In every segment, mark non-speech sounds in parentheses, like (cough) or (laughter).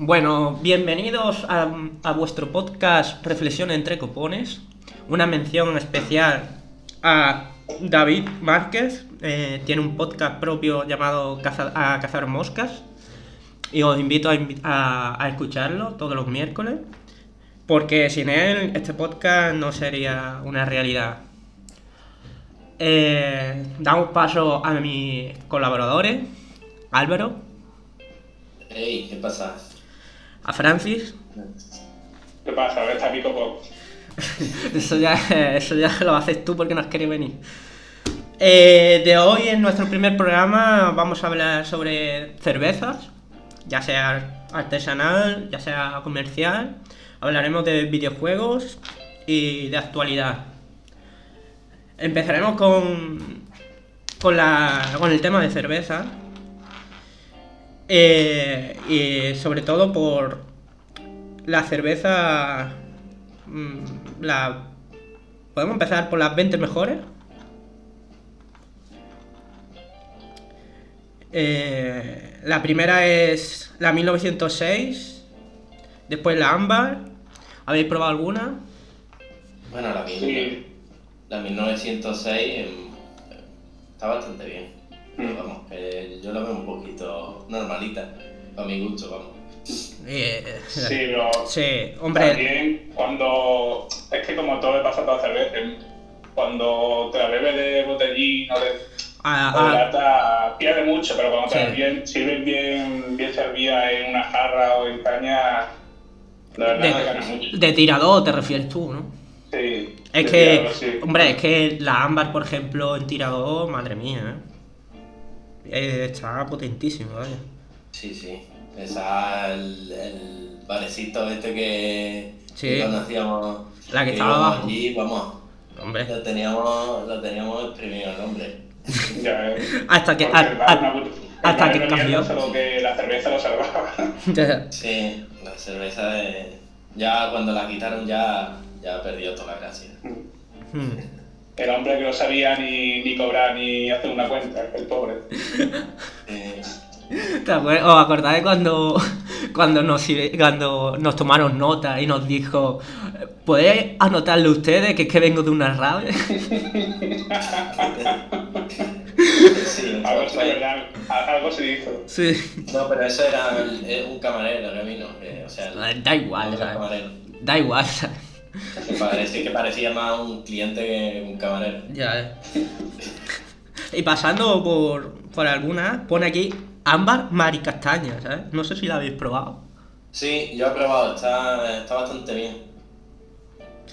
Bueno, bienvenidos a, vuestro podcast Reflexión entre Copones. Una mención especial a David Márquez. eh, tiene un podcast propio llamado a Cazar Moscas. Y os invito a, escucharlo todos los miércoles. Porque sin él este podcast no sería una realidad. Eh, damos paso a mis colaboradores. Álvaro, Ey, ¿qué pasa? A Francis. ¿Qué pasa? Está Pico Pop. (laughs) Eso ya, eso ya lo haces tú porque no has querido venir. Eh, de hoy, en nuestro primer programa, vamos a hablar sobre cervezas, ya sea artesanal, ya sea comercial. Hablaremos de videojuegos y de actualidad. Empezaremos con, con, la, con el tema de cerveza. Eh, y sobre todo por la cerveza. mm, La, Podemos empezar por las 20 mejores. Eh, la primera es la 1906. Después la Ámbar. ¿Habéis probado alguna? Bueno, la, mil- Sí. la 1906 em, está bastante bien. Pero Mm. vamos, que yo la veo un poquito normalita, para mi gusto, vamos. Eh, Sí, pero sí, hombre. también cuando... Es que como todo le pasa a todas las cervezas, cuando te la bebes de botellín o de, a- o de a- lata, pierde mucho, pero cuando te Sí. la bien, sirves bien, bien servida en una jarra o en caña, la verdad De- gana mucho. de tirador te refieres tú, ¿no? Sí. Es que, claro, sí. hombre, es que la ámbar, por ejemplo, en tirador, madre mía, ¿eh? Eh, está potentísimo, vaya. Sí, sí. Esa, el, el barecito este que, Sí. que conocíamos. La que estaba abajo. allí, vamos, Hombre. lo teníamos, lo teníamos exprimido el hombre. (laughs) Ya, eh. Hasta que. A- a- una hasta que cambió. Solo que la cerveza lo salvaba. (laughs) Sí, la cerveza de... Ya cuando la quitaron ya, ya perdió toda la gracia. Hmm. El hombre que no sabía ni, ni cobrar ni hacer una cuenta, el pobre. Eh, ¿Te acuer- ¿Os acordáis cuando, cuando, nos, cuando nos tomaron nota y nos dijo, ¿podéis anotarle ustedes que es que vengo de una rave? sí, (laughs) Algo, se, hizo. Sí. No, pero eso era eh, un camarero que vino, que, o sea, Da igual. Da igual, ¿sabes? Que parecía, que parecía más un cliente que un camarero. Ya, eh. Y pasando por, por algunas, pone aquí ámbar maricastaña, ¿sabes? No sé si la habéis probado. Sí, yo he probado, está, está bastante bien.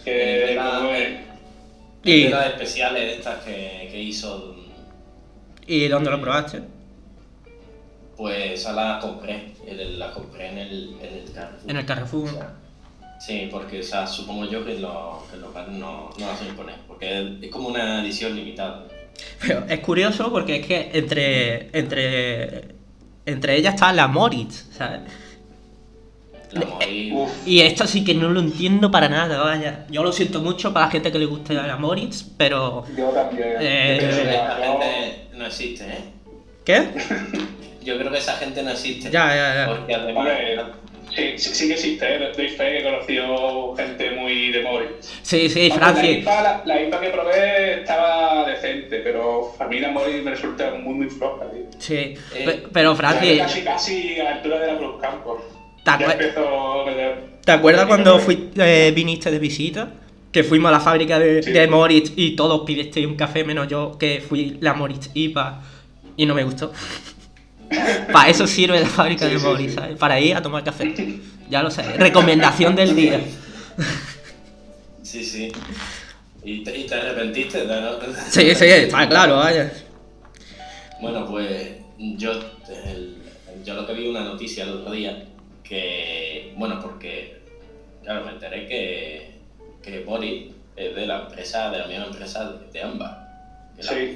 Que, como De las especiales estas que, que hizo, ¿Y dónde lo probaste? pues esa la compré, la compré en el, en el Carrefour. En el Carrefour. O sea, Sí, porque o sea, supongo yo que, lo, que los bares no, no la suelen poner, porque es como una edición limitada. Pero es curioso porque es que entre, entre, entre ellas está la Moritz, ¿sabes? La morí. Uf, Y esto sí que no lo entiendo para nada, vaya. Yo lo siento mucho para la gente que le guste la Moritz, pero... yo también. Eh, Pero Yo esa no- gente no existe, ¿eh? ¿Qué? Yo creo que esa gente no existe. Ya, ya, ya. Porque además. Hombre, sí, sí, sí que existe, ¿eh? doy fe que he conocido gente muy de móvil. Sí, sí, Aunque La Francis. IPA, la, la IPA que probé estaba decente, pero a mí la Mori me resulta muy, muy floja, tío. Sí, Eh, pe- pero Ya Francis, Casi, casi a la altura de la Cruz Campos. ¿te, empezó te acuerdas cuando fui- eh, viniste de visita? Que fuimos a la fábrica de, Sí. de Moritz y todos pidisteis un café menos yo, que fui la Moritz IPA y no me gustó. Para eso sirve la fábrica Sí, de sí, Moritz, sí. ¿sabes? Para ir a tomar café. Ya lo sé. Recomendación del día. Sí, sí. ¿Y te, y te arrepentiste de no? Sí, sí, (laughs) está claro, vaya. Bueno, pues yo, el- yo lo que vi una noticia el otro día que, bueno, porque, claro, me enteré que, que Boris es de la empresa, de la misma empresa de que la Sí. Sí,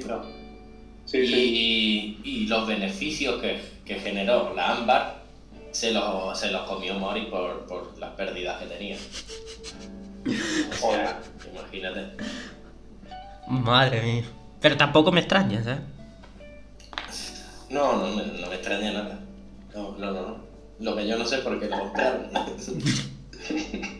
sí. Y, y los beneficios que, que generó la Ámbar se los, se los comió Mori por, por las pérdidas que tenía. (laughs) O sea, imagínate. Madre mía. Pero tampoco me extraña, ¿sabes? No, no me, no me extraña nada. No, no, no. no. Lo que yo no sé es por qué lo compraron. (laughs)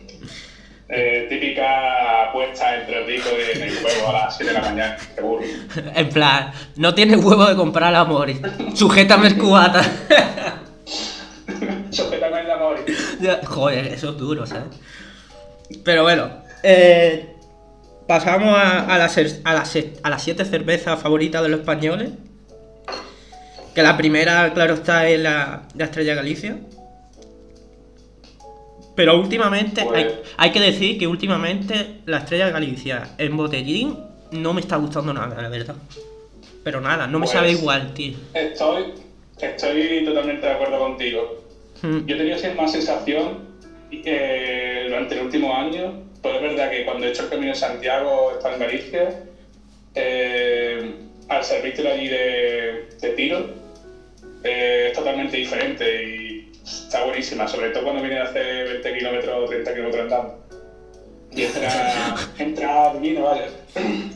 Eh, típica apuesta entre rico y en el juego a las 7 de la mañana, seguro. (laughs) En plan, no tienes huevo de comprar a Mori. Sujétame el cubata. (laughs) Sujétame el amor. Ya, Joder, eso es duro, ¿sabes? Pero bueno, eh, pasamos a, a, las, ser- a, las, a las siete cervezas favoritas de los españoles. Que la primera, claro está, es la, la Estrella Galicia. Pero últimamente, Pues- hay, hay que decir que últimamente la Estrella Galicia en botellín no me está gustando nada, la verdad. Pero nada, no me Pues- sabe igual, tío. Estoy, estoy totalmente de acuerdo contigo. Mm. Yo he tenido siempre más sensación eh, durante el último año, pues es verdad que cuando he hecho el camino de Santiago, estado en Galicia, eh, al servirte allí de, de tiro, eh, es totalmente diferente y está buenísima, sobre todo cuando viene a hacer 20 kilómetros o 30 kilómetros andando. Y entra, entra divino, vaya.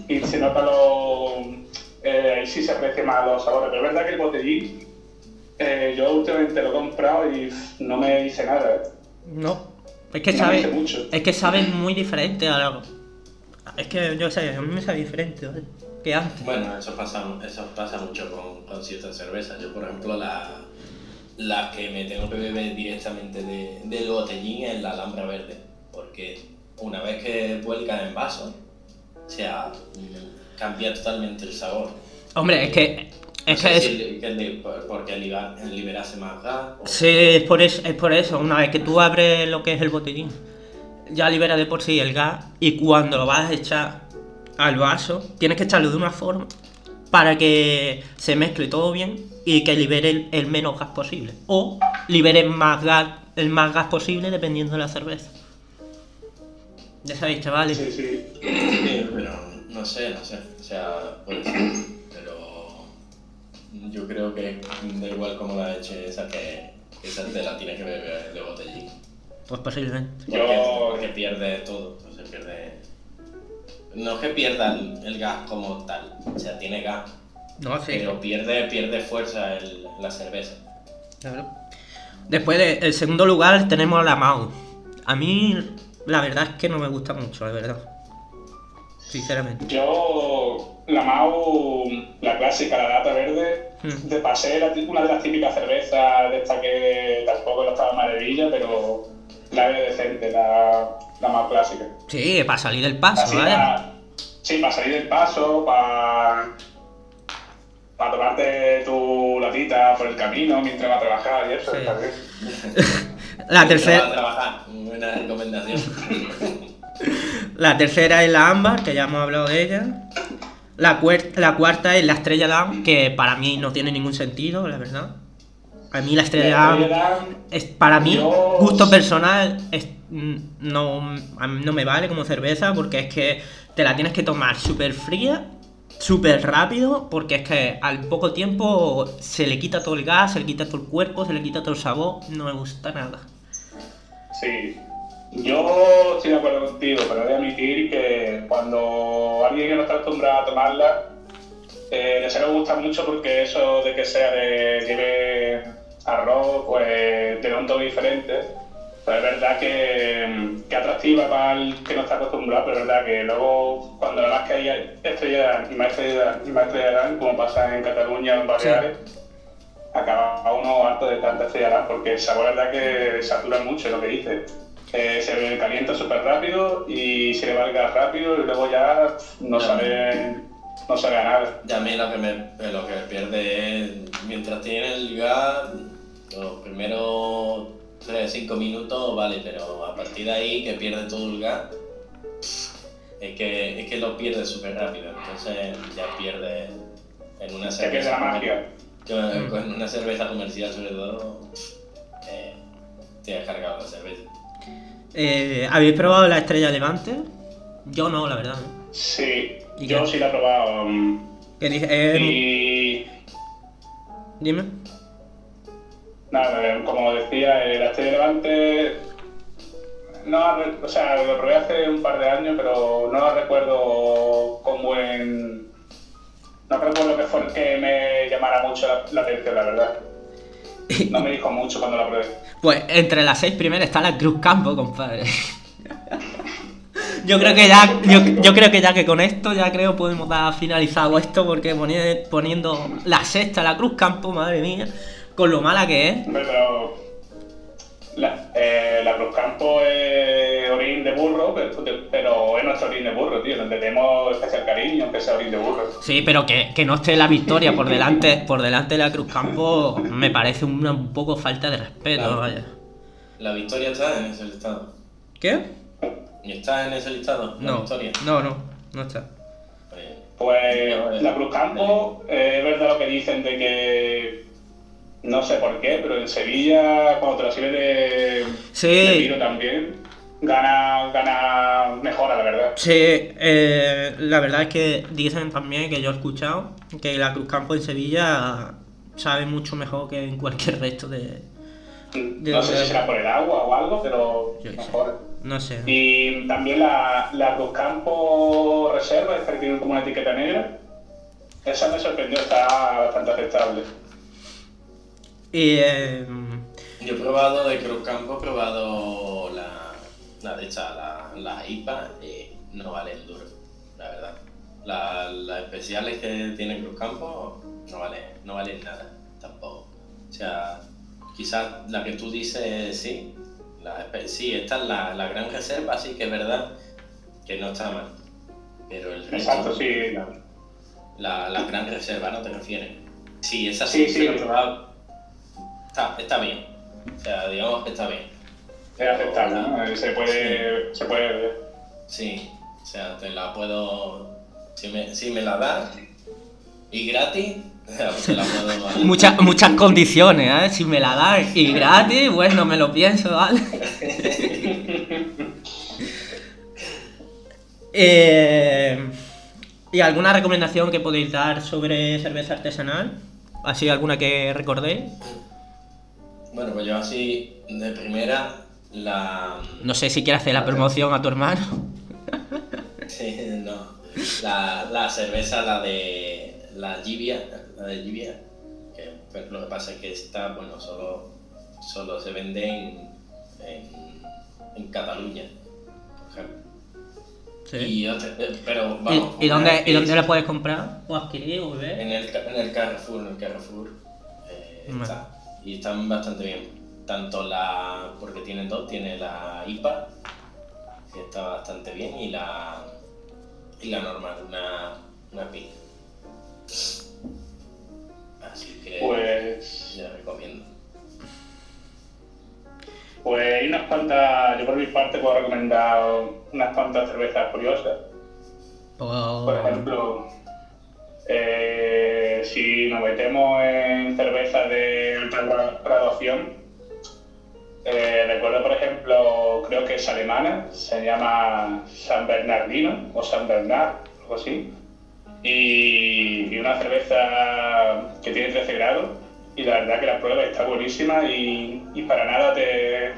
Y se nota lo. eh, ahí sí se aprecia más los sabores, pero es verdad que el botellín eh, yo últimamente lo he comprado y no me dice nada, ¿eh? No, es que No sabe, me dice mucho. es que sabe muy diferente a la... Es que yo sé, a mí me sabe diferente ¿vale? que antes. Bueno, eso pasa, eso pasa mucho con, con ciertas cervezas. Yo, por ejemplo, la, la que me tengo que beber directamente de, del botellín es la Alhambra Verde. Porque una vez que vuelca en vaso, o sea, cambia totalmente el sabor. Hombre, es que... Es que es... si que por- porque liberase más gas. o- Sí, es por, eso, es por eso, una vez que tú abres lo que es el botellín, ya libera de por sí el gas y cuando lo vas a echar al vaso, tienes que echarlo de una forma para que se mezcle todo bien y que libere el, el menos gas posible. O libere más gas, el más gas posible dependiendo de la cerveza. Ya sabéis, chavales. Sí, sí. Sí, pero no sé, no sé. O sea, puede ser. Pero yo creo que da igual cómo la eche esa que, que esa te la tienes que beber de botellín. Pues posiblemente. Porque, Yo- porque pierde todo. O sea, pierde. No es que pierda el, el gas como tal. O sea, tiene gas. No, sí. Pero pierde, pierde fuerza el- la cerveza. Claro. Después del segundo lugar tenemos la Mau. A mí la verdad es que no me gusta mucho, la verdad. Sinceramente. Yo, la Mau, la clásica, la lata verde, Hmm. de pasé era una de las típicas cervezas de esta que tampoco no estaba maravilla, pero la de decente, la, la más clásica. Sí, para salir del paso, Así ¿vale? para, sí, para salir del paso, para, para tomarte tu latita por el camino mientras vas a trabajar y eso, Sí. está bien. (laughs) La va tercera, trabajar. Buena recomendación. (laughs) la tercera es la ámbar, que ya hemos hablado de ella. La, cuer- la cuarta es la estrella Damm, que para mí no tiene ningún sentido, la verdad. A mí la estrella es para mí Yo- gusto personal es, mm, no, a mí no me vale como cerveza porque es que te la tienes que tomar súper fría súper rápido porque es que al poco tiempo se le quita todo el gas se le quita todo el cuerpo se le quita todo el sabor no me gusta nada. Sí, yo estoy de acuerdo contigo, pero he de admitir que cuando alguien que no está acostumbrado a tomarla, eh, le suele gustar mucho porque eso de que sea de lleve arroz, pues tiene un toque diferente. Pero es verdad que, que atractiva para el que no está acostumbrado, pero es verdad que luego cuando la más que hay estrella y más estrella y más estrella dan, como pasa en Cataluña o en Baleares, acaba uno harto de tanta estrella porque el sabor es verdad que satura mucho lo que dice. Eh, se calienta súper rápido y se le va el gas rápido y luego ya no Ya. sabe, no sabe a nada. Y a mí lo que me, lo que me pierde es, mientras tiene el gas, los primeros 5 minutos vale, pero a partir de ahí que pierde todo el gas, es que, es que lo pierde súper rápido, entonces ya pierde en una Se pierde la magia. Yo, eh, con una cerveza comercial sobre todo, eh, te has cargado la cerveza. Eh, ¿habéis probado la estrella levante? yo no la verdad ¿no? Sí, ¿Y yo qué? sí la he probado. mm, Que dice- eh, Y dime nada, como decía, el Estrella Levante, no, o sea, lo probé hace un par de años, pero no recuerdo con buen... No recuerdo que fue que me llamara mucho la, atención, la verdad. No me dijo mucho cuando la probé. Pues entre las seis primeras está la Cruz Campo, compadre. Yo creo que ya, yo, creo que ya que con esto ya creo podemos dar finalizado esto porque poni- poniendo la sexta, la Cruz Campo, madre mía, con lo mala que es. Hombre, pero. La, eh, la Cruz Campo es orín de burro, pero, pero es nuestro orín de burro, tío. Donde tenemos especial cariño, aunque sea orín de burro. Sí, pero que, que no esté la victoria por delante, por delante de la Cruz Campo me parece una un poco falta de respeto, Claro. vaya. La victoria está en ese listado. ¿Qué? ¿Y está en ese listado? La No, victoria. no, no, no está. Pues, Pues la Cruz Campo, eh, es verdad lo que dicen de que. No sé por qué, pero en Sevilla, cuando te la sirves de, Sí. de vino también, gana, gana mejora, la verdad. Sí, eh, la verdad es que dicen también que yo he escuchado que la Cruz Campo en Sevilla sabe mucho mejor que en cualquier resto de. ¿De No sé si será por el agua o algo, pero Yo qué sé. mejora. No sé. Y también la, la Cruz Campo Reserva, esta que tiene como una etiqueta negra, esa me sorprendió, está bastante aceptable. Y. eh, Yo he probado de Cruz Campo, he probado la, la de esta, la, la IPA, y no valen duro, la verdad. La- Las especiales que tiene Cruz Campo no valen, no valen nada, tampoco. O sea, quizás la que tú dices sí, la, sí, esta es la, la gran reserva, sí que es verdad que no está mal. Pero el resto, Exacto, sí. la, la gran reserva, ¿no te refieres? Sí, esa Sí, sí, sí. he probado. Está, está bien. O sea, digamos que está bien. Es aceptable, ¿no? Eh, Se puede, se puede ver. Sí, o sea, te la puedo. Si me, si me la das y gratis, (laughs) te la puedo dar. muchas, muchas condiciones, ¿eh? Si me la dan y gratis, bueno, me lo pienso, ¿vale? (laughs) Eh, ¿Y alguna recomendación que podéis dar sobre cerveza artesanal? ¿Así alguna que recordéis? Bueno, pues yo así, de primera, la. No sé si quieres hacer la promoción a tu hermano. (laughs) Sí, no. La, la cerveza, la de. La Gibia, la de Gibia. Que, pues, lo que pasa es que esta, bueno, solo, solo se vende en, en, en Cataluña, por ejemplo. Sí. Y otra- eh, pero ¿Y, vamos. y dónde, ¿Y dónde la puedes comprar? ¿O adquirir o beber? En el, ca- en el Carrefour, en el Carrefour eh, está. Y están bastante bien. Tanto la. porque tienen dos, tiene la IPA, que está bastante bien, y la. y la normal, una. una PIN. Así que Pues, ya recomiendo. pues hay unas cuantas, yo por mi parte puedo recomendar unas cuantas cervezas curiosas. O- Por ejemplo, eh, si nos metemos en cervezas de alta gra- graduación, eh, recuerdo por ejemplo, creo que es alemana, se llama San Bernardino o San Bernard, algo así, y, y una cerveza que tiene 13 grados y la verdad que la prueba está buenísima y, y para nada te,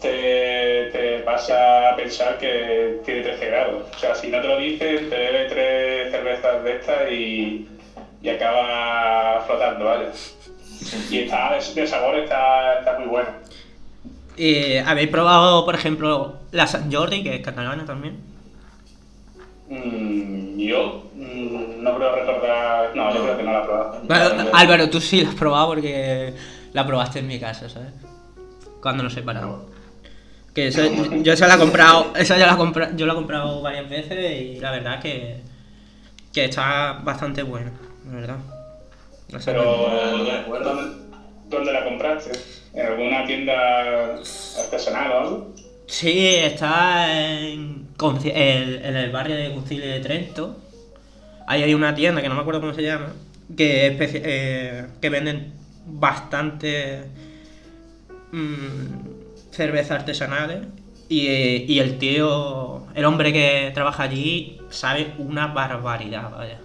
te, te pasa a pensar que tiene 13 grados. O sea, si no te lo dicen, te bebe tres cervezas de estas y, y acaba flotando, ¿vale? Y está de, de sabor está, está muy bueno. ¿Y ¿Habéis probado, por ejemplo, la San Jordi, que es catalana también? Mm, yo mm, no creo recordar... No, yo creo que no la he probado. Bueno, Álvaro, tú sí la has probado porque la probaste en mi casa, ¿sabes? Cuando nos separamos. Que eso- yo esa la he comprado, esa ya la he compra- yo la he comprado varias veces y la verdad que, que está bastante buena, la verdad. Pero, no me acuerdo. ¿dónde, dónde la compraste? ¿En alguna tienda artesanal o algo? Sí, está en, el- en el barrio de Concilio de Trento. Ahí hay una tienda que no me acuerdo cómo se llama, que, eh, que venden bastante mm, cervezas artesanales. Y, y el tío, el hombre que trabaja allí, sabe una barbaridad, vaya.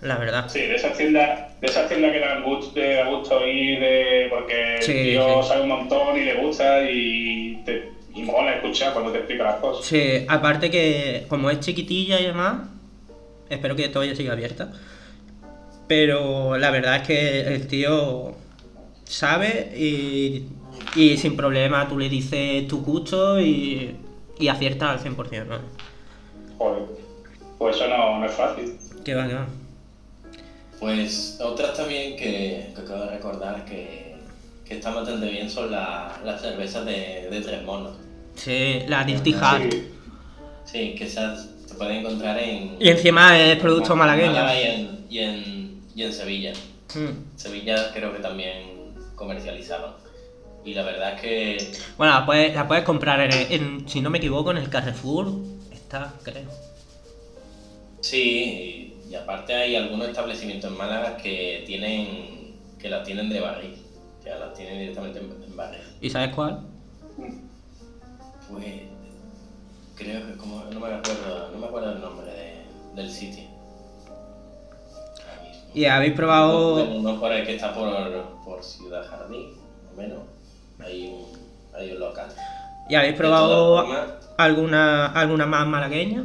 La verdad. Sí, de esas tiendas, de esas tiendas que dan gusto, de, da gusto ir de, porque Sí, el tío sí. sabe un montón y le gusta y, te, y mola escuchar cuando te explica las cosas. Sí, aparte que como es chiquitilla y demás, espero que todavía siga abierta. Pero la verdad es que el tío sabe y, y sin problema tú le dices tu gusto y, y acierta al 100%, ¿no? Joder. Pues eso no, no es fácil. Que va, que va. Pues otras también que, que acabo de recordar que, que están bastante bien son la- las cervezas de, de tres monos. Sí, la Dirty Hard. Sí. Sí, que esas se pueden encontrar en Y encima es producto malagueño. Y en, y en, y en Sevilla. Mm. Sevilla creo que también comercializaban. Y la verdad es que Bueno, la puedes, la puedes comprar en, en- si no me equivoco, en el Carrefour. Está, creo. sí, y, aparte hay algunos establecimientos en Málaga que tienen que las tienen de barril. O sea, las tienen directamente en, en barril. ¿Y sabes cuál? Pues creo que como no me acuerdo, no me acuerdo el nombre de- del sitio. ¿Y habéis probado Uno por ahí que está por, por Ciudad Jardín, más o menos. Hay un, hay un local. ¿Y habéis probado alguna alguna más malagueña?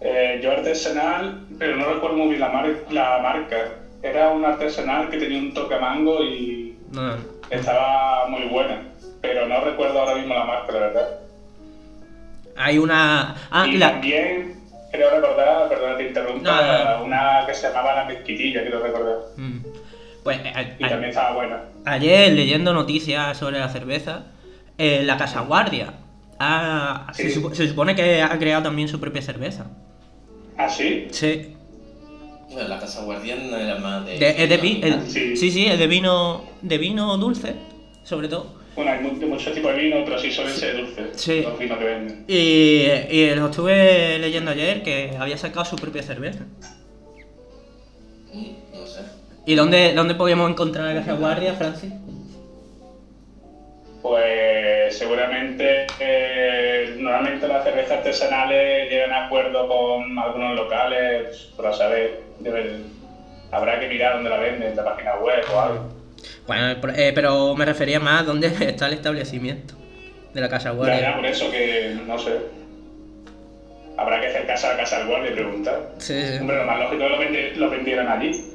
Eh, yo artesanal, pero no recuerdo muy bien la, mar- la marca. Era un artesanal que tenía un toque mango y No, no. estaba muy buena. Pero no recuerdo ahora mismo la marca, la verdad. Hay una. Ah, y la. también, creo recordar, perdona que te interrumpa, No, no. una que se llamaba La Mezquitilla, quiero recordar. Mm. Pues a- a- Y también estaba buena. ayer leyendo noticias sobre la cerveza, eh, la Casa Guardia ha- se, Sí. supo- se supone que ha creado también su propia cerveza. ¿Ah, sí? Sí. bueno, la Casa Guardián era más de. De- es de vi- vino, el- Sí. sí, sí, es de vino, de vino dulce, sobre todo. Bueno, hay muchos tipos de vino, pero sí suelen ser dulces. Sí. Los vinos que venden. Y, y lo estuve leyendo ayer que había sacado su propia cerveza. Mm, No sé. ¿Y dónde, dónde podíamos encontrar la Casa Guardia, Francis? Pues seguramente, eh, normalmente las cervezas artesanales llegan a acuerdo con algunos locales, para saber, deben- habrá que mirar dónde la venden, en la página web o algo. Bueno, eh, pero me refería más a dónde (laughs) está el establecimiento de la Casa Ya, ya, Guardia. por eso que, no sé, habrá que acercarse a la casa guardia y preguntar. Sí, sí. Hombre, lo más lógico es que lo vendieran allí.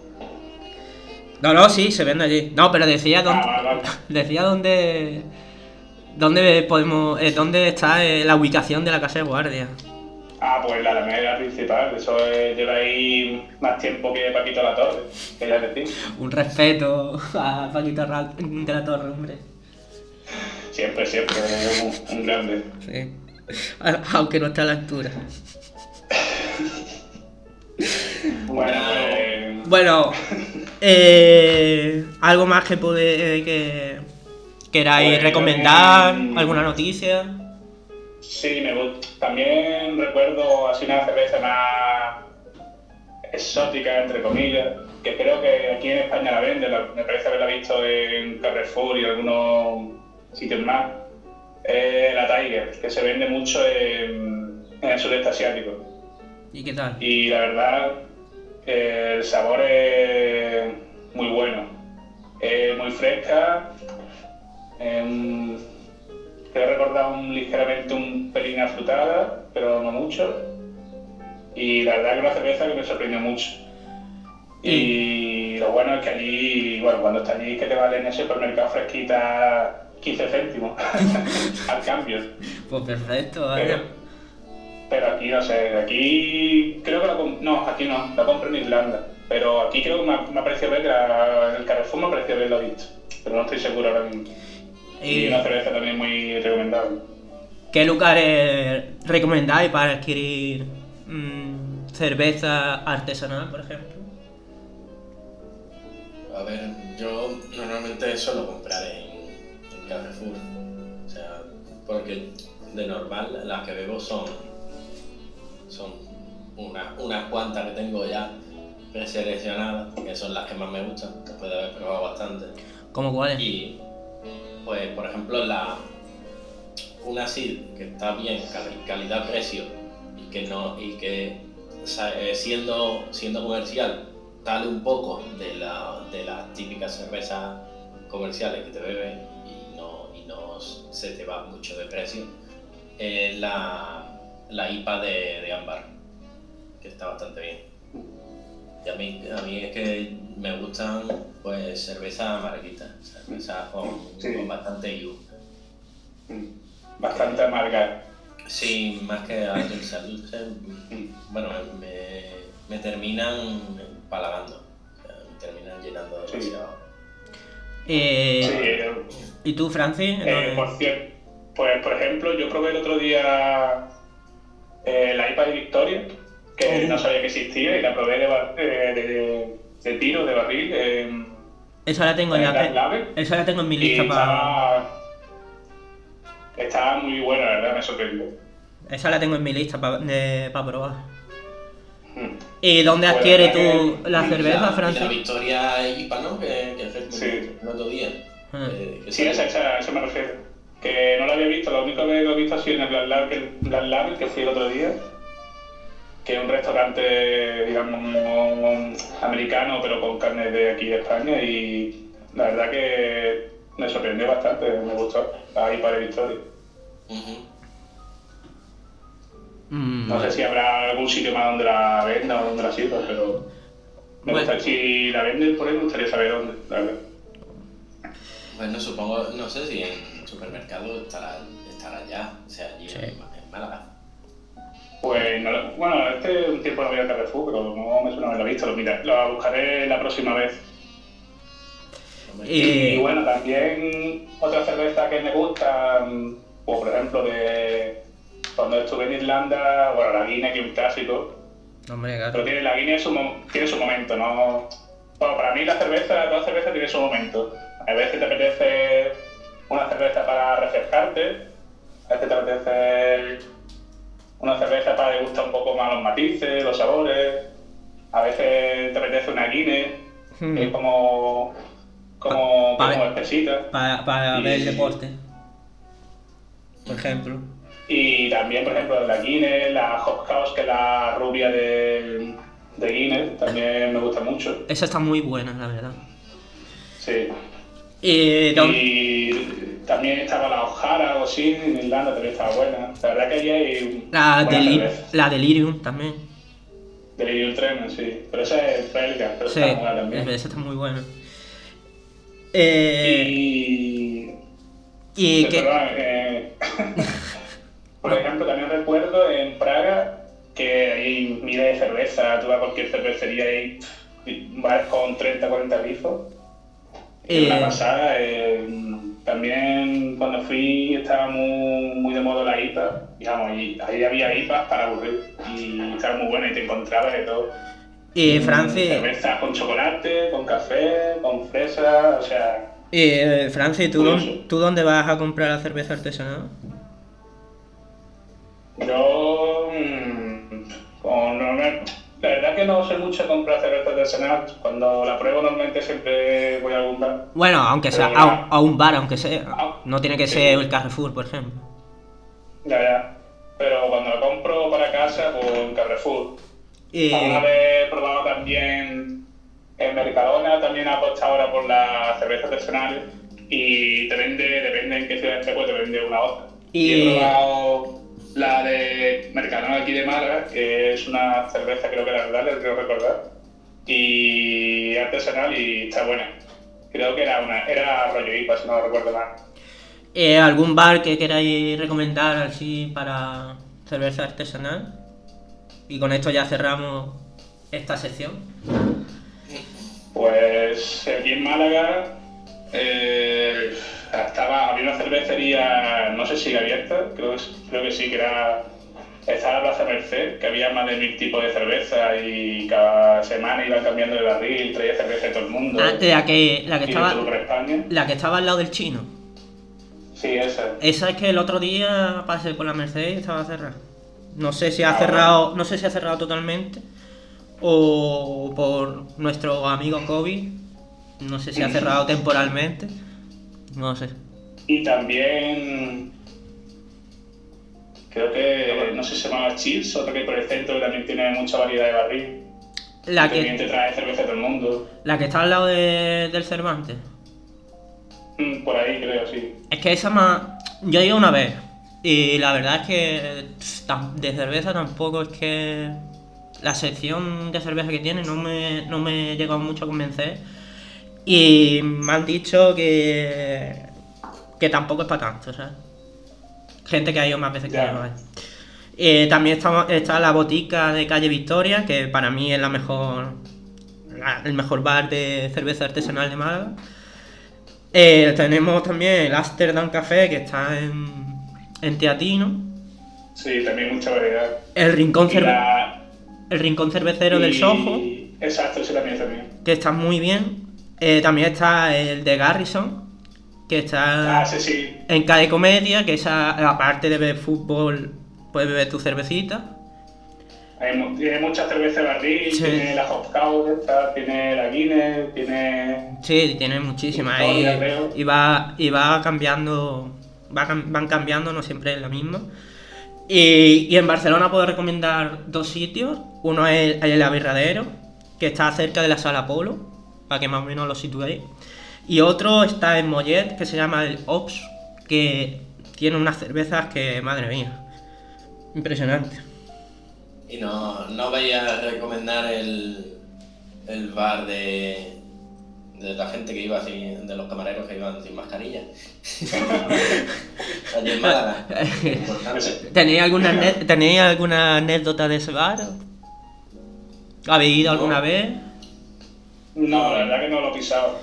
No, no, sí, se vende allí. No, pero decía dónde, Ah, vale, vale. (laughs) decía dónde, dónde podemos, eh, dónde está eh, la ubicación de la Casa de Guardia. Ah, pues la Alameda principal, eso es- lleva ahí más tiempo que Paquito La Torre, que ya decir. Un respeto a Paquito de la Torre, hombre. Siempre, siempre, un, un grande. Sí. Aunque no está a la altura. Bueno, pues, Bueno, eh, algo más que puede que queráis Pues, recomendar, mm, alguna noticia. sí, me gusta. También recuerdo así una cerveza más exótica, entre comillas, que creo que aquí en España la venden, la- me parece haberla visto en Carrefour y algunos sitios más. Eh, la Tiger, que se vende mucho en, en el sudeste asiático. ¿Y qué tal? Y la verdad, eh, el sabor es muy bueno. Es muy fresca. em, creo recordar un, ligeramente un pelín afrutada, pero no mucho. Y la verdad que una cerveza que me sorprendió mucho. Y lo bueno es que allí, bueno, cuando está allí que te vale en el supermercado fresquita 15 céntimos (laughs) al cambio. Pues perfecto, Pero, vaya. Pero aquí no sé, aquí creo que la no, aquí no, la compro en Irlanda. Pero aquí creo que me, ha- me ha parecido ver que la- el Carrefour me ha parecido haberlo visto. Pero no estoy seguro ahora mismo. Y ¿Y una cerveza también muy recomendable. qué lugares recomendáis para adquirir mm, cerveza artesanal, por ejemplo? A ver, yo normalmente suelo comprar en, en Carrefour. O sea, porque de normal las que bebo son. Son una- unas cuantas que tengo ya preseleccionadas, que son las que más me gustan, después de haber probado bastante. ¿Cómo cuáles? Y pues, por ejemplo, la una SID que está bien, cali- calidad-precio, y que no, y que eh, siendo, siendo comercial, sale un poco de la, de las típicas cervezas comerciales que te bebes y no, y no se te va mucho de precio, es la, la IPA de, de ámbar, que está bastante bien. Y a mí, a mí es que me gustan pues cerveza marguita, cerveza con, Sí. con bastante IU. Mm. Bastante amarga. Sí, más que a dulce, dulce, bueno, me, me terminan palagando, o sea, me terminan llenando Sí. demasiado. Eh, Sí, eh, ¿Y tú, Francis? Eh, por cierto, pues por ejemplo, yo probé el otro día eh, la IPA de Victoria, que Oh. no sabía que existía, y la probé de, eh, de, de tiro, de barril, en, esa la tengo en Label, Esa la tengo en mi y lista para. estaba, estaba muy buena, la verdad, me sorprendió. Esa la tengo en mi lista para probar. Mm. ¿Y dónde Pues, adquieres la tú la cerveza, Y la Francis? Victoria IPA, ¿no? Que, Sí. el otro día. Ah. eh, Sí, esa, esa, a eso me refiero. Que no la había visto, la única vez que lo he visto ha sido en el Black Label, Black Label, que fui el otro día, que es un restaurante, digamos, americano, pero con carne de aquí de España, y la verdad que me sorprendió bastante, me gustó, de Victoria. Ujú. Mm, No sé si habrá algún sitio más donde la venda o donde la sirva, pero me Bueno. gusta, si la venden por ahí me gustaría saber dónde, la verdad. Bueno, supongo, no sé si en supermercado estará, estará ya, o sea, allí Sí. en, en Málaga. Pues no lo- bueno, este un tiempo no voy a Carrefour, pero no me suena haberlo visto. Lo, mira, lo buscaré la próxima vez. Y bueno, también otra cerveza que me gusta, mm, pues por ejemplo, de cuando estuve en Irlanda, bueno, la Guinness, que es un clásico, Hombre, pero claro. tiene, la Guinness su mo- tiene su momento, ¿no? Bueno, para mí la cerveza, toda cerveza tiene su momento. A veces te apetece una cerveza para refrescarte, a veces te apetece una cerveza para degustar un poco más los matices, los sabores, a veces te apetece una Guinness, Hmm. que es como, como, Pa- como espesita. Para, para Y- ver el deporte. Por ejemplo. Y también, por ejemplo, la Guinness, la Hop House, que es la rubia de, de Guinness, también me gusta mucho. Esa está muy buena, la verdad. Sí. Y, también estaba la O'Hara o así, en Irlanda también estaba buena. La verdad que allí hay la, Delirium también. Delirium Tremens, sí. Pero esa es belga, pero Sí, está buena también. esa está muy buena. Eh, Y... y que... perdón, eh, (laughs) por ejemplo, también recuerdo en Praga que hay miles de cerveza, tú vas a cualquier cervecería y vas con 30, 40 grifos. Eh, una pasada. eh, también cuando fui estaba muy, muy de moda la IPA. Digamos, y ahí había IPAs para aburrir. Y estaba muy buena y te encontrabas de todo. y Francis, Cervezas con chocolate, con café, con fresa, o sea... eh, Francis, ¿tú, Curioso. dónde- ¿tú dónde vas a comprar la cerveza artesanal? Yo, que no sé mucho comprar cerveza artesanal. Cuando la pruebo normalmente siempre voy a algún bar. Bueno, aunque sea a, ya. a un bar, aunque sea. Ah, No tiene que sí. ser el Carrefour, por ejemplo. Ya, ya. Pero cuando la compro para casa, pues en Carrefour. Y, Alguna vez he probado también en Mercadona, también apostado ahora por la cerveza artesanal y te vende, depende en qué ciudad esté, pues te vende una otra. Y- Y he probado la de Mercadona aquí de Málaga, que es una cerveza creo que la verdad, les quiero recordar, y artesanal y está buena. Creo que era una, era rollo IPA, si no recuerdo mal. eh, ¿Algún bar que queráis recomendar así para cerveza artesanal? Y con esto ya cerramos esta sección. Pues aquí en Málaga eh, estaba, había una cervecería, no sé si sigue abierta, creo que, creo que sí, que era. Estaba la Plaza Merced, que había más de mil tipos de cerveza y cada semana iban cambiando de barril, traía cerveza de todo el mundo. Ah, la que, la que estaba. La que estaba al lado del chino. Sí, esa. Esa es que el otro día pasé por la Mercedes y estaba cerrada. No sé si ha Ah, cerrado, no sé si ha cerrado totalmente o por nuestro amigo Kobe. No sé si ha cerrado temporalmente. No sé. Y también. Creo que, no sé si se llama Chips, otra que hay por el centro que también tiene mucha variedad de barril. La También que, te trae cerveza de todo el mundo. la que está al lado de- del Cervantes. Mm, Por ahí creo, sí. Es que esa más. Yo he ido una vez. Y la verdad es que de cerveza tampoco es que la sección de cerveza que tiene no me, no me he llegado mucho a convencer. Y me han dicho que, que tampoco es para tanto, ¿sabes? Gente que ha ido más veces que yo. vaya. Eh, también está, está la botica de calle Victoria, que para mí es la mejor la- el mejor bar de cerveza artesanal de Málaga. Eh, tenemos también el Amsterdam Café, que está en, en Teatino. Sí, también mucha variedad. El Rincón, cerve- la- el rincón Cervecero del Soho, Exacto, ese también, también. que está muy bien. Eh, también está el de Garrison, que está Ah, sí, sí. en Calle Comedia, que esa, aparte de ver fútbol, puedes beber tu cervecita. Hay tiene mucha cerveza de barril, Sí. tiene la esta, tiene la Guinness, tiene... Sí, tiene muchísimas. Y, y va, y va cambiando, va cam- van cambiando, no siempre es la misma. Y, y en Barcelona puedo recomendar dos sitios. Uno es el Avirradero, que está cerca de la Sala Polo, para que más o menos lo situéis. Y otro está en Mollet, que se llama el Ops, que tiene unas cervezas que, madre mía, impresionante. Y no, no vais a recomendar el, el bar de, de la gente que iba sin, de los camareros que iban sin mascarilla. (laughs) Allí en Málaga. Importante. ¿Tenéis alguna, ¿Tenéis alguna anécdota de ese bar? ¿Habéis ido alguna No. vez? No, la verdad que no lo he pisado.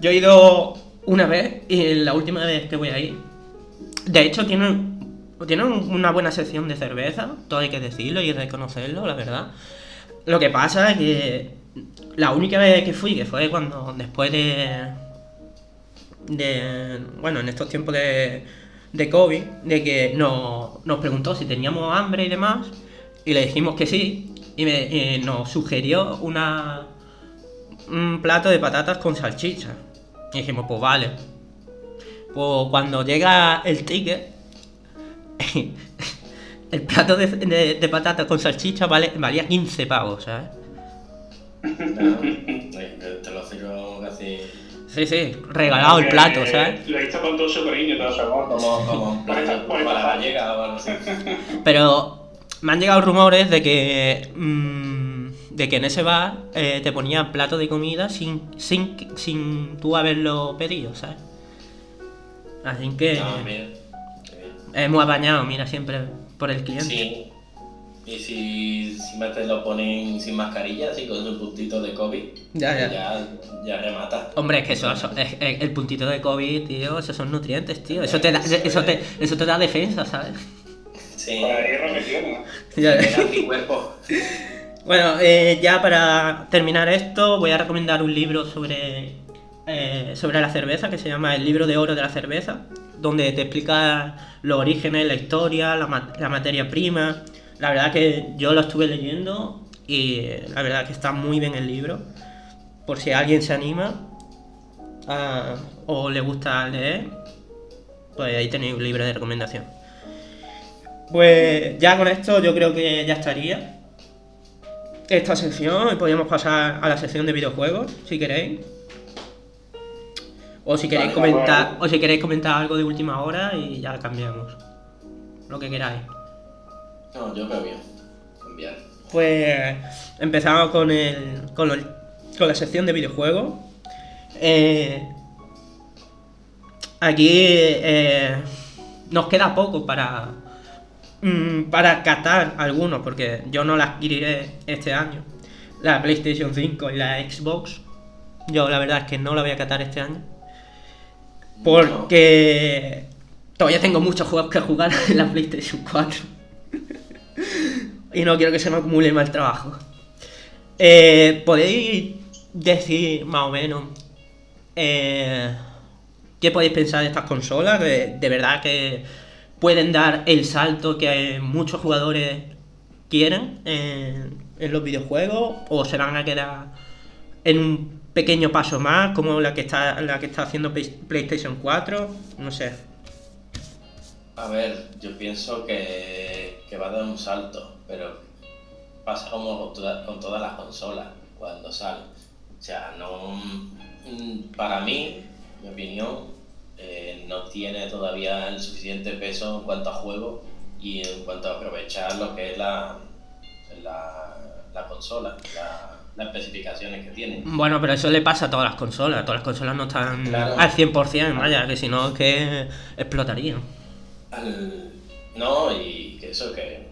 Yo he ido una vez y la última vez que voy a ir. De hecho, tienen, tienen una buena sección de cerveza, todo hay que decirlo y reconocerlo, la verdad. Lo que pasa es que la única vez que fui, que fue cuando después de. de bueno, en estos tiempos de, de COVID, de que nos, nos preguntó si teníamos hambre y demás, y le dijimos que sí, y, me- y nos sugirió una, un plato de patatas con salchicha. Y dijimos, pues vale. Pues cuando llega el ticket, (laughs) el plato de, de- de patatas con salchicha vale, valía 15 pavos, ¿sabes? No, eh, te lo sirvo casi Sí, sí, regalado el plato, ¿sabes? Lo hizo con todo su cariño y todo su amor. como, como (laughs) para la gallega o algo así. (laughs) Pero me han llegado rumores de que. mm, de que en ese bar eh, te ponían plato de comida sin, sin, sin tú haberlo pedido, ¿sabes? Así que. No, mira. qué bien. hemos apañado, mira, siempre por el cliente. Sí. Y si, si me te lo ponen sin mascarilla, así con un puntito de COVID, Ya, ya. ya, ya remata. Hombre, es que eso, eso- es- es- el puntito de COVID, tío, esos son nutrientes, tío. Eso te da, eso te, eso te da defensa, ¿sabes? Sí, Con el hierro que tiene. el anticuerpo. (laughs) Bueno, eh, ya para terminar esto, voy a recomendar un libro sobre, eh, sobre la cerveza que se llama El libro de oro de la cerveza, donde te explica los orígenes, la historia, la, ma- la materia prima. La verdad que yo lo estuve leyendo y eh, la verdad que está muy bien el libro. Por si alguien se anima o le gusta leer, pues ahí tenéis un libro de recomendación. Pues ya con esto yo creo que ya estaría esta sección y podríamos pasar a la sección de videojuegos, si queréis. O si queréis Vale, comentar, vale. o si queréis comentar algo de última hora y ya cambiamos. Lo que queráis. No, yo bien. Cambiar. Pues empezamos con el. con, el- con la sección de videojuegos. Eh, aquí eh, nos queda poco para. Mm, para catar algunos, porque yo no la adquiriré este año. La PlayStation 5 y la Xbox. Yo la verdad es que no la voy a catar este año. Porque todavía tengo muchos juegos que jugar (laughs) en la PlayStation 4. y no quiero que se me acumule mal trabajo. Eh, ¿Podéis decir más o menos eh, qué podéis pensar de estas consolas? De verdad que pueden dar el salto que muchos jugadores quieren en, en los videojuegos o se van a quedar en un pequeño paso más como la que está la que está haciendo Play- PlayStation 4 no sé A ver, yo pienso que, que va a dar un salto, pero pasa como con, toda- con todas las consolas cuando salen. O sea, no. mm, Para mí, mi opinión, eh, no tiene todavía el suficiente peso en cuanto a juego y en cuanto a aprovechar lo que es la, la, la consola, la- las especificaciones que tiene. Bueno, pero eso le pasa a todas las consolas. Todas las consolas no están Claro. al 100%, vaya, que si no, es que explotarían. No, y que eso que eh,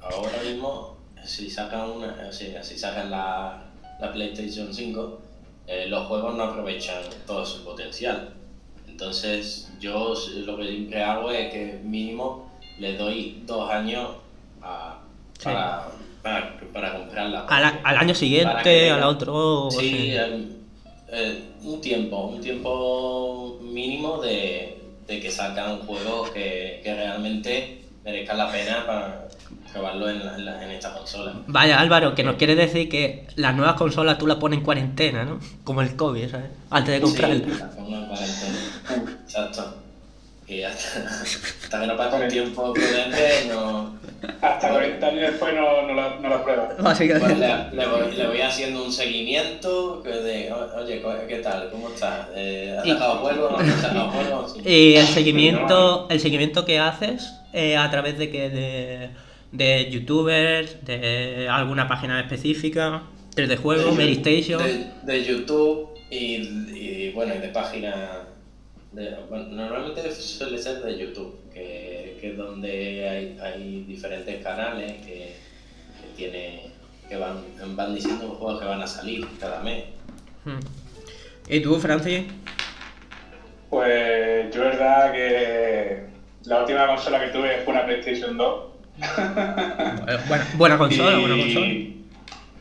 ahora mismo, si sacan, una, si, si sacan la, la PlayStation 5, eh, los juegos no aprovechan todo su potencial. Entonces, yo lo que siempre hago es que mínimo le doy dos años a- Sí. para, para, para comprarla. Al, al año siguiente, al otro. Sí, eh, un tiempo, un tiempo mínimo de, de que sacan juegos que, que realmente merezcan la pena para probarlo en, la- en, la- en esta consola. Vaya, Álvaro, que nos quiere decir que las nuevas consolas tú las pones en cuarentena, ¿no? Como el COVID, ¿sabes? Antes de comprarla. Sí, la pongo en cuarentena. Exacto. Y hasta, hasta que no pase un tiempo prudente, no. Hasta 40 años después no, no, la, no la prueba. Pues Básicamente. le, le voy, le voy haciendo un seguimiento de, "O- oye, ¿qué tal? ¿Cómo estás? Eh, ¿Has Y- sacado juego? ¿No has sacado juego? Sí. Y el seguimiento, el seguimiento que haces eh, a través de que de, de youtubers, de alguna página específica, desde juego, de, de, de YouTube y, y, bueno, y de página. De, bueno, normalmente suele ser de YouTube, que, que es donde hay, hay diferentes canales que, que, tiene, que van, van diciendo los juegos que van a salir cada mes. Hmm. ¿Y tú, Francis? Pues yo verdad que la última consola que tuve fue una PlayStation 2. (laughs) Eh, Buena, buena consola, y, buena consola.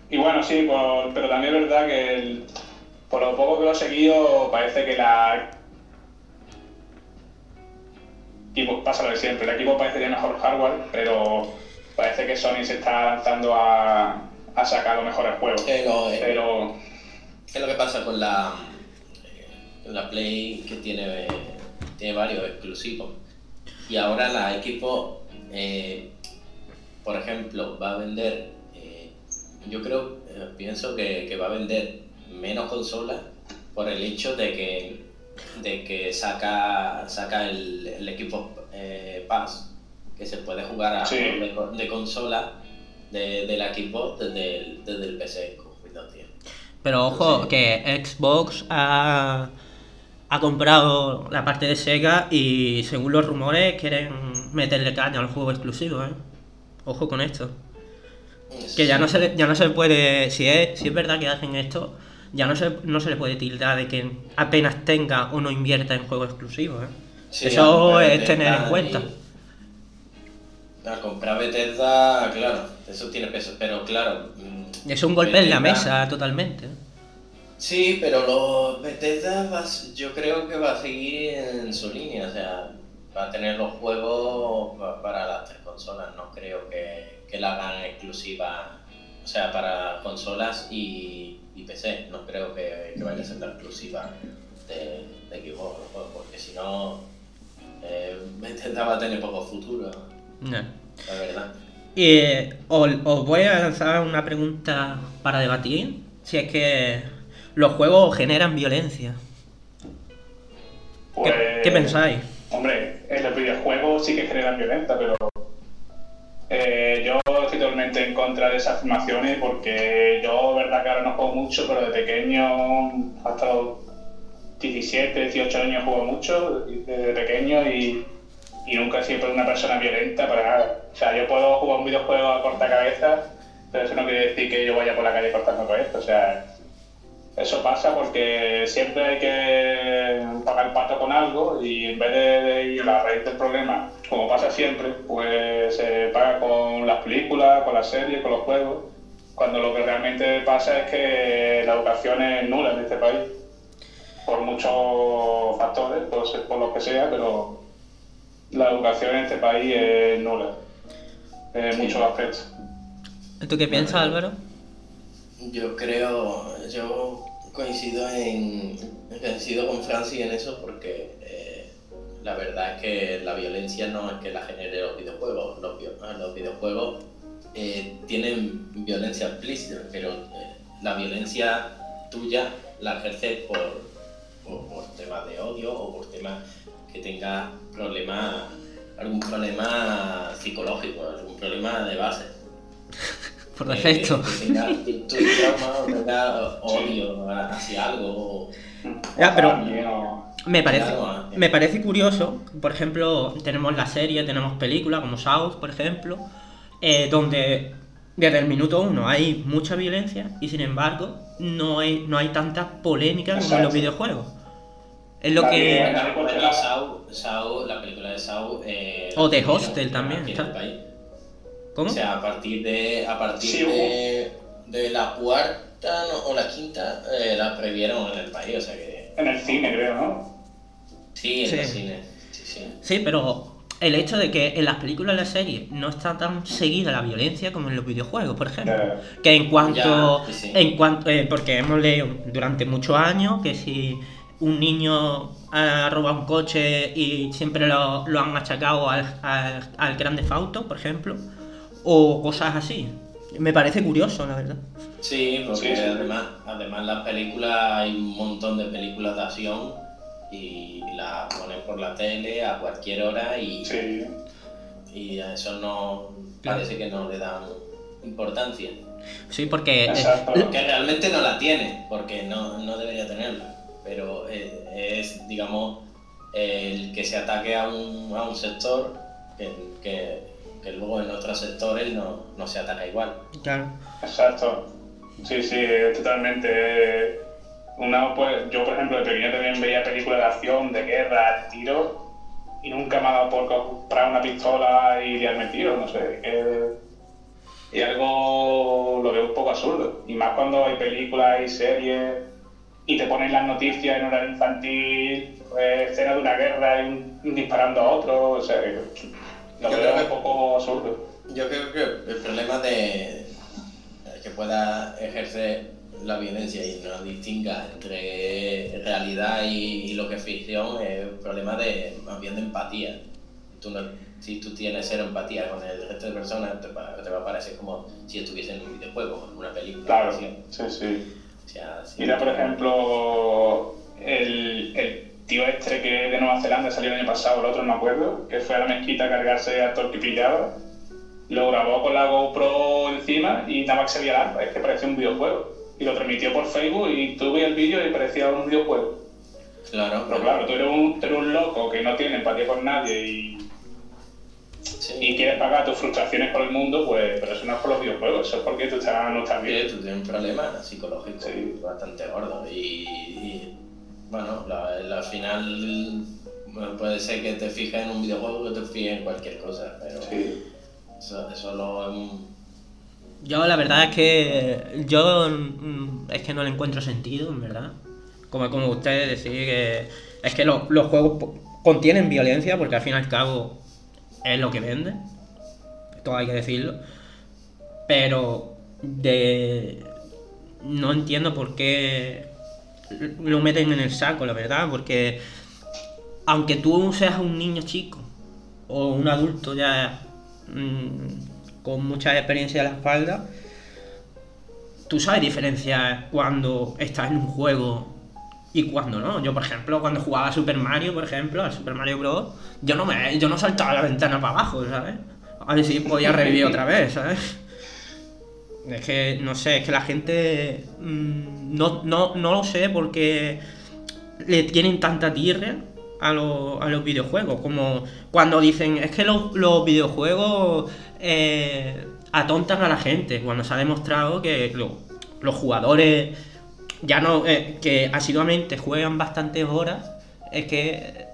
Y bueno, sí, por- pero también es verdad que el- por lo poco que lo he seguido, parece que la. Equipo, pasa lo de siempre, el equipo parece que tiene mejor hardware, pero parece que Sony se está lanzando a, a sacar los mejores juegos. Pero, eh, Pero ¿Qué es lo que pasa con la, eh, con la Play que tiene, tiene varios exclusivos? Y ahora la equipo, eh, por ejemplo, va a vender, eh, yo creo, eh, pienso que, que va a vender menos consolas por el hecho de que, de que saca, saca el, el equipo eh, Pass, que se puede jugar a Sí. juegos de, de consola de, de la Xbox desde el, desde el PC con Windows 10. Pero ojo, Sí. que Xbox ha, ha comprado la parte de Sega y según los rumores quieren meterle caña al juego exclusivo, ¿eh? Ojo con esto. Que ya no se le, ya no se le puede, si es, si es verdad que hacen esto, ya no se, no se le puede tildar de que apenas tenga o no invierta en juegos exclusivos, ¿eh? Sí, Eso es tener en cuenta. y- comprar Bethesda, claro, eso tiene peso, pero claro. mm, Es un golpe en la mesa totalmente. Sí, pero los Bethesda yo creo que va a seguir en su línea, o sea, va a tener los juegos pa- para las tres consolas, no creo que, que la hagan exclusiva, o sea, para consolas y, y PC, no creo que, que vaya a ser la exclusiva de, de Xbox, los juegos, porque si no, eh, (laughs) Bethesda va a tener poco futuro, No. la verdad. Y eh, os, os voy a lanzar una pregunta para debatir. Si es que los juegos generan violencia. ¿Qué, pues, qué pensáis? Hombre, en los videojuegos sí que generan violencia, pero eh, yo estoy totalmente en contra de esas afirmaciones porque yo, verdad que ahora no juego mucho, pero de pequeño, hasta los 17, 18 años juego mucho, desde pequeño y, y nunca he sido una persona violenta para nada. O sea, yo puedo jugar un videojuego a corta cabeza, pero eso no quiere decir que yo vaya por la calle cortando cabeza. O sea, eso pasa porque siempre hay que pagar el pato con algo y en vez de, ir a la raíz del problema, como pasa siempre, pues se paga con las películas, con las series, con los juegos, cuando lo que realmente pasa es que la educación es nula en este país, por muchos factores, por, ser- por lo que sea, pero la educación en este país es nula, en muchos aspectos. ¿Tú qué piensas, Álvaro? Yo creo, yo coincido en coincido con Francis en eso porque eh, la verdad es que la violencia no es que la genere los videojuegos, los, vi- los videojuegos eh, tienen violencia explícita, pero eh, la violencia tuya la ejerces por, por, temas de odio o por temas que tengas problema, algún problema psicológico, algún problema de base. (laughs) Por eh, defecto. que tenga tu, tu trauma o tenga odio hacia algo. o- Ya, pero- o- Me parece, eh. me parece curioso, por ejemplo, tenemos la serie, tenemos películas como South, por ejemplo, eh, donde desde el minuto uno hay mucha violencia y sin embargo no hay, no hay tanta polémica como en los videojuegos. Es lo que... nadie Bueno, cuestiona- Saw, Saw, la película de. Eh, O The la prohibieron Hostel también, está. ¿Cómo? O sea, a partir de, a partir Sí, de, de la cuarta no, o la quinta eh, la prohibieron en el país. O sea que. En el cine, creo, ¿no? Sí, en Sí. el cine. Sí, sí. Sí, pero el hecho de que en las películas y las series no está tan seguida la violencia como en los videojuegos, por ejemplo. Ya. Que en cuanto. Sí. En cuanto eh, porque hemos leído durante muchos años que si un niño ha robado un coche y siempre lo, lo han achacado al, al, al Grande Fauto, por ejemplo, o cosas así. Me parece curioso, la verdad. Sí, porque Sí, sí. además, además las películas, hay un montón de películas de acción y las ponen por la tele a cualquier hora y, Sí. y a eso no parece que no le dan importancia. Sí, porque. eh, Exacto. Que realmente no la tiene, porque no, no debería tenerla. Pero eh, es, digamos, el que se ataque a un, a un sector que, que, que luego en otros sectores no, no se ataca igual. claro. Exacto. Sí, sí, totalmente. Una, pues, yo, por ejemplo, de pequeño también veía películas de acción, de guerra, de tiro, y nunca me ha dado por comprar una pistola y liarme tiro, no sé. que- y algo lo veo un poco absurdo. Y más cuando hay películas y series y te ponen las noticias en horario infantil, pues, escena de una guerra y un, disparando a otro, o sea, que lo Yo veo un que- poco absurdo. Yo creo que el problema de que pueda ejercer la violencia y no distinga entre realidad y, y lo que es ficción es un problema de más bien de empatía. Tú no- si tú tienes cero empatía con el resto de personas, te, va- te va a parecer como si estuviese en un videojuego, en una película. Claro, o sí, sí. o sea, Mira, por ejemplo, el, el tío este que de Nueva Zelanda salió el año pasado, el otro no me acuerdo, que fue a la mezquita a cargarse a todo el que pillaba, lo grabó con la GoPro encima y nada más que se veía el arma, es que parecía un videojuego. Y lo transmitió por Facebook y veías el vídeo y parecía un videojuego. Claro, Pero claro, tú eres un, tú eres un loco que no tiene empatía con nadie y, sí. y quieres pagar tus frustraciones por el mundo, pues, pero eso no es por los videojuegos, eso es porque tú estás, no estás Sí, bien. tú tienes un problema psicológico Sí. bastante gordo y, y, bueno, la- la- al final puede ser que te fijes en un videojuego que te fijes en cualquier cosa, pero Sí. eso, eso lo... mm, Yo la verdad es que yo mm, es que no le encuentro sentido, en verdad. Como, como ustedes decís que es que lo- los juegos contienen violencia porque al fin y al cabo es lo que vende. Esto hay que decirlo. Pero de no entiendo por qué lo meten en el saco, la verdad, porque aunque tú seas un niño chico o un adulto ya mm, con mucha experiencia a la espalda, tú sabes diferenciar cuando estás en un juego y cuando no. Yo, por ejemplo, cuando jugaba a Super Mario, por ejemplo, al Super Mario Bros., yo no me yo no saltaba la ventana para abajo, ¿sabes? A ver si podía revivir otra vez, ¿sabes? Es que, no sé, es que la gente mm, no, no, no lo sé porque le tienen tanta tierra a, los- a los videojuegos. Como cuando dicen, es que los, los videojuegos eh, atontan a la gente. Cuando se ha demostrado que lo- los jugadores ya no eh, que asiduamente juegan bastantes horas, es que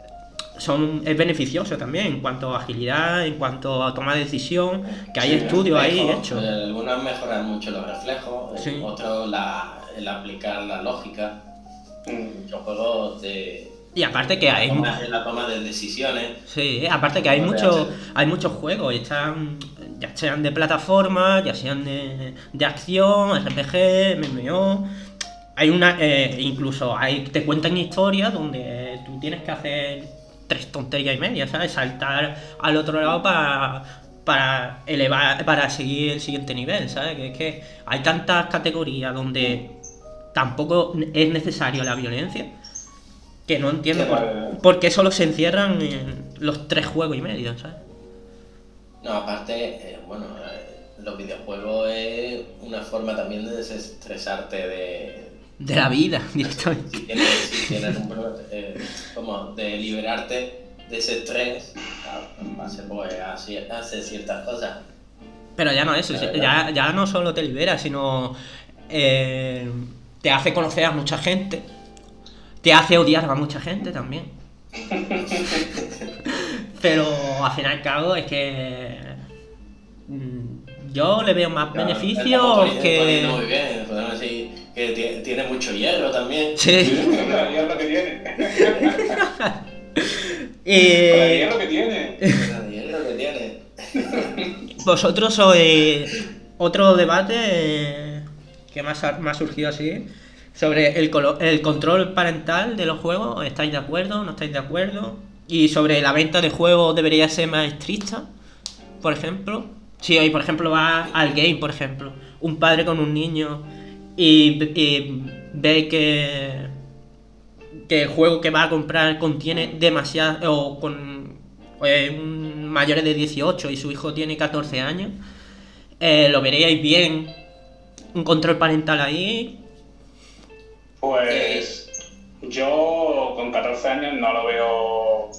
son, es beneficioso también en cuanto a agilidad, en cuanto a toma de decisión, que hay Sí, estudios ahí hechos. eh, Algunas mejoran mucho los reflejos, Sí. otros la, el aplicar la lógica. Mm. Muchos juegos de Y aparte que hay... en la toma de decisiones. Sí, aparte que hay DHL. hay muchos juegos, y están, ya sean de plataforma, ya sean de, de acción, RPG, MMO. Hay una, eh, incluso hay, te cuentan historias donde tú tienes que hacer tres tonterías y media, ¿sabes? Saltar al otro lado para, para elevar, para seguir el siguiente nivel, ¿sabes? Que es que hay tantas categorías donde tampoco es necesario la violencia que no entiendo Sí, por, vale. por qué solo se encierran en los tres juegos y medio, ¿sabes? No, aparte, eh, bueno, eh, los videojuegos es una forma también de desestresarte de... De la vida, (laughs) directamente. Si tienes, si tienes un problema, eh, como de liberarte de ese estrés, a base pues, hacer ciertas cosas. Pero ya no eso, ya, ya no solo te libera, sino eh, te hace conocer a mucha gente, te hace odiar a mucha gente también. (laughs) Pero al fin y al cabo es que mm, yo le veo más Claro, beneficios que... Muy bien, podemos decir que tie- tiene mucho hierro también. Sí. Es lo que tiene. Eh, es lo que tiene. El hierro que tiene. (laughs) (laughs) Vosotros sois otro debate eh, que me ha, ha surgido así sobre el, colo- el control parental de los juegos. ¿Estáis de acuerdo? ¿No estáis de acuerdo? Y sobre la venta de juegos debería ser más estricta, por ejemplo. Si hoy, por ejemplo, va al game, por ejemplo, un padre con un niño y, y ve que, que el juego que va a comprar contiene demasiado o con eh, mayores de 18 y su hijo tiene 14 años, eh, ¿lo veríais bien un control parental ahí? Pues yo con 14 años no lo veo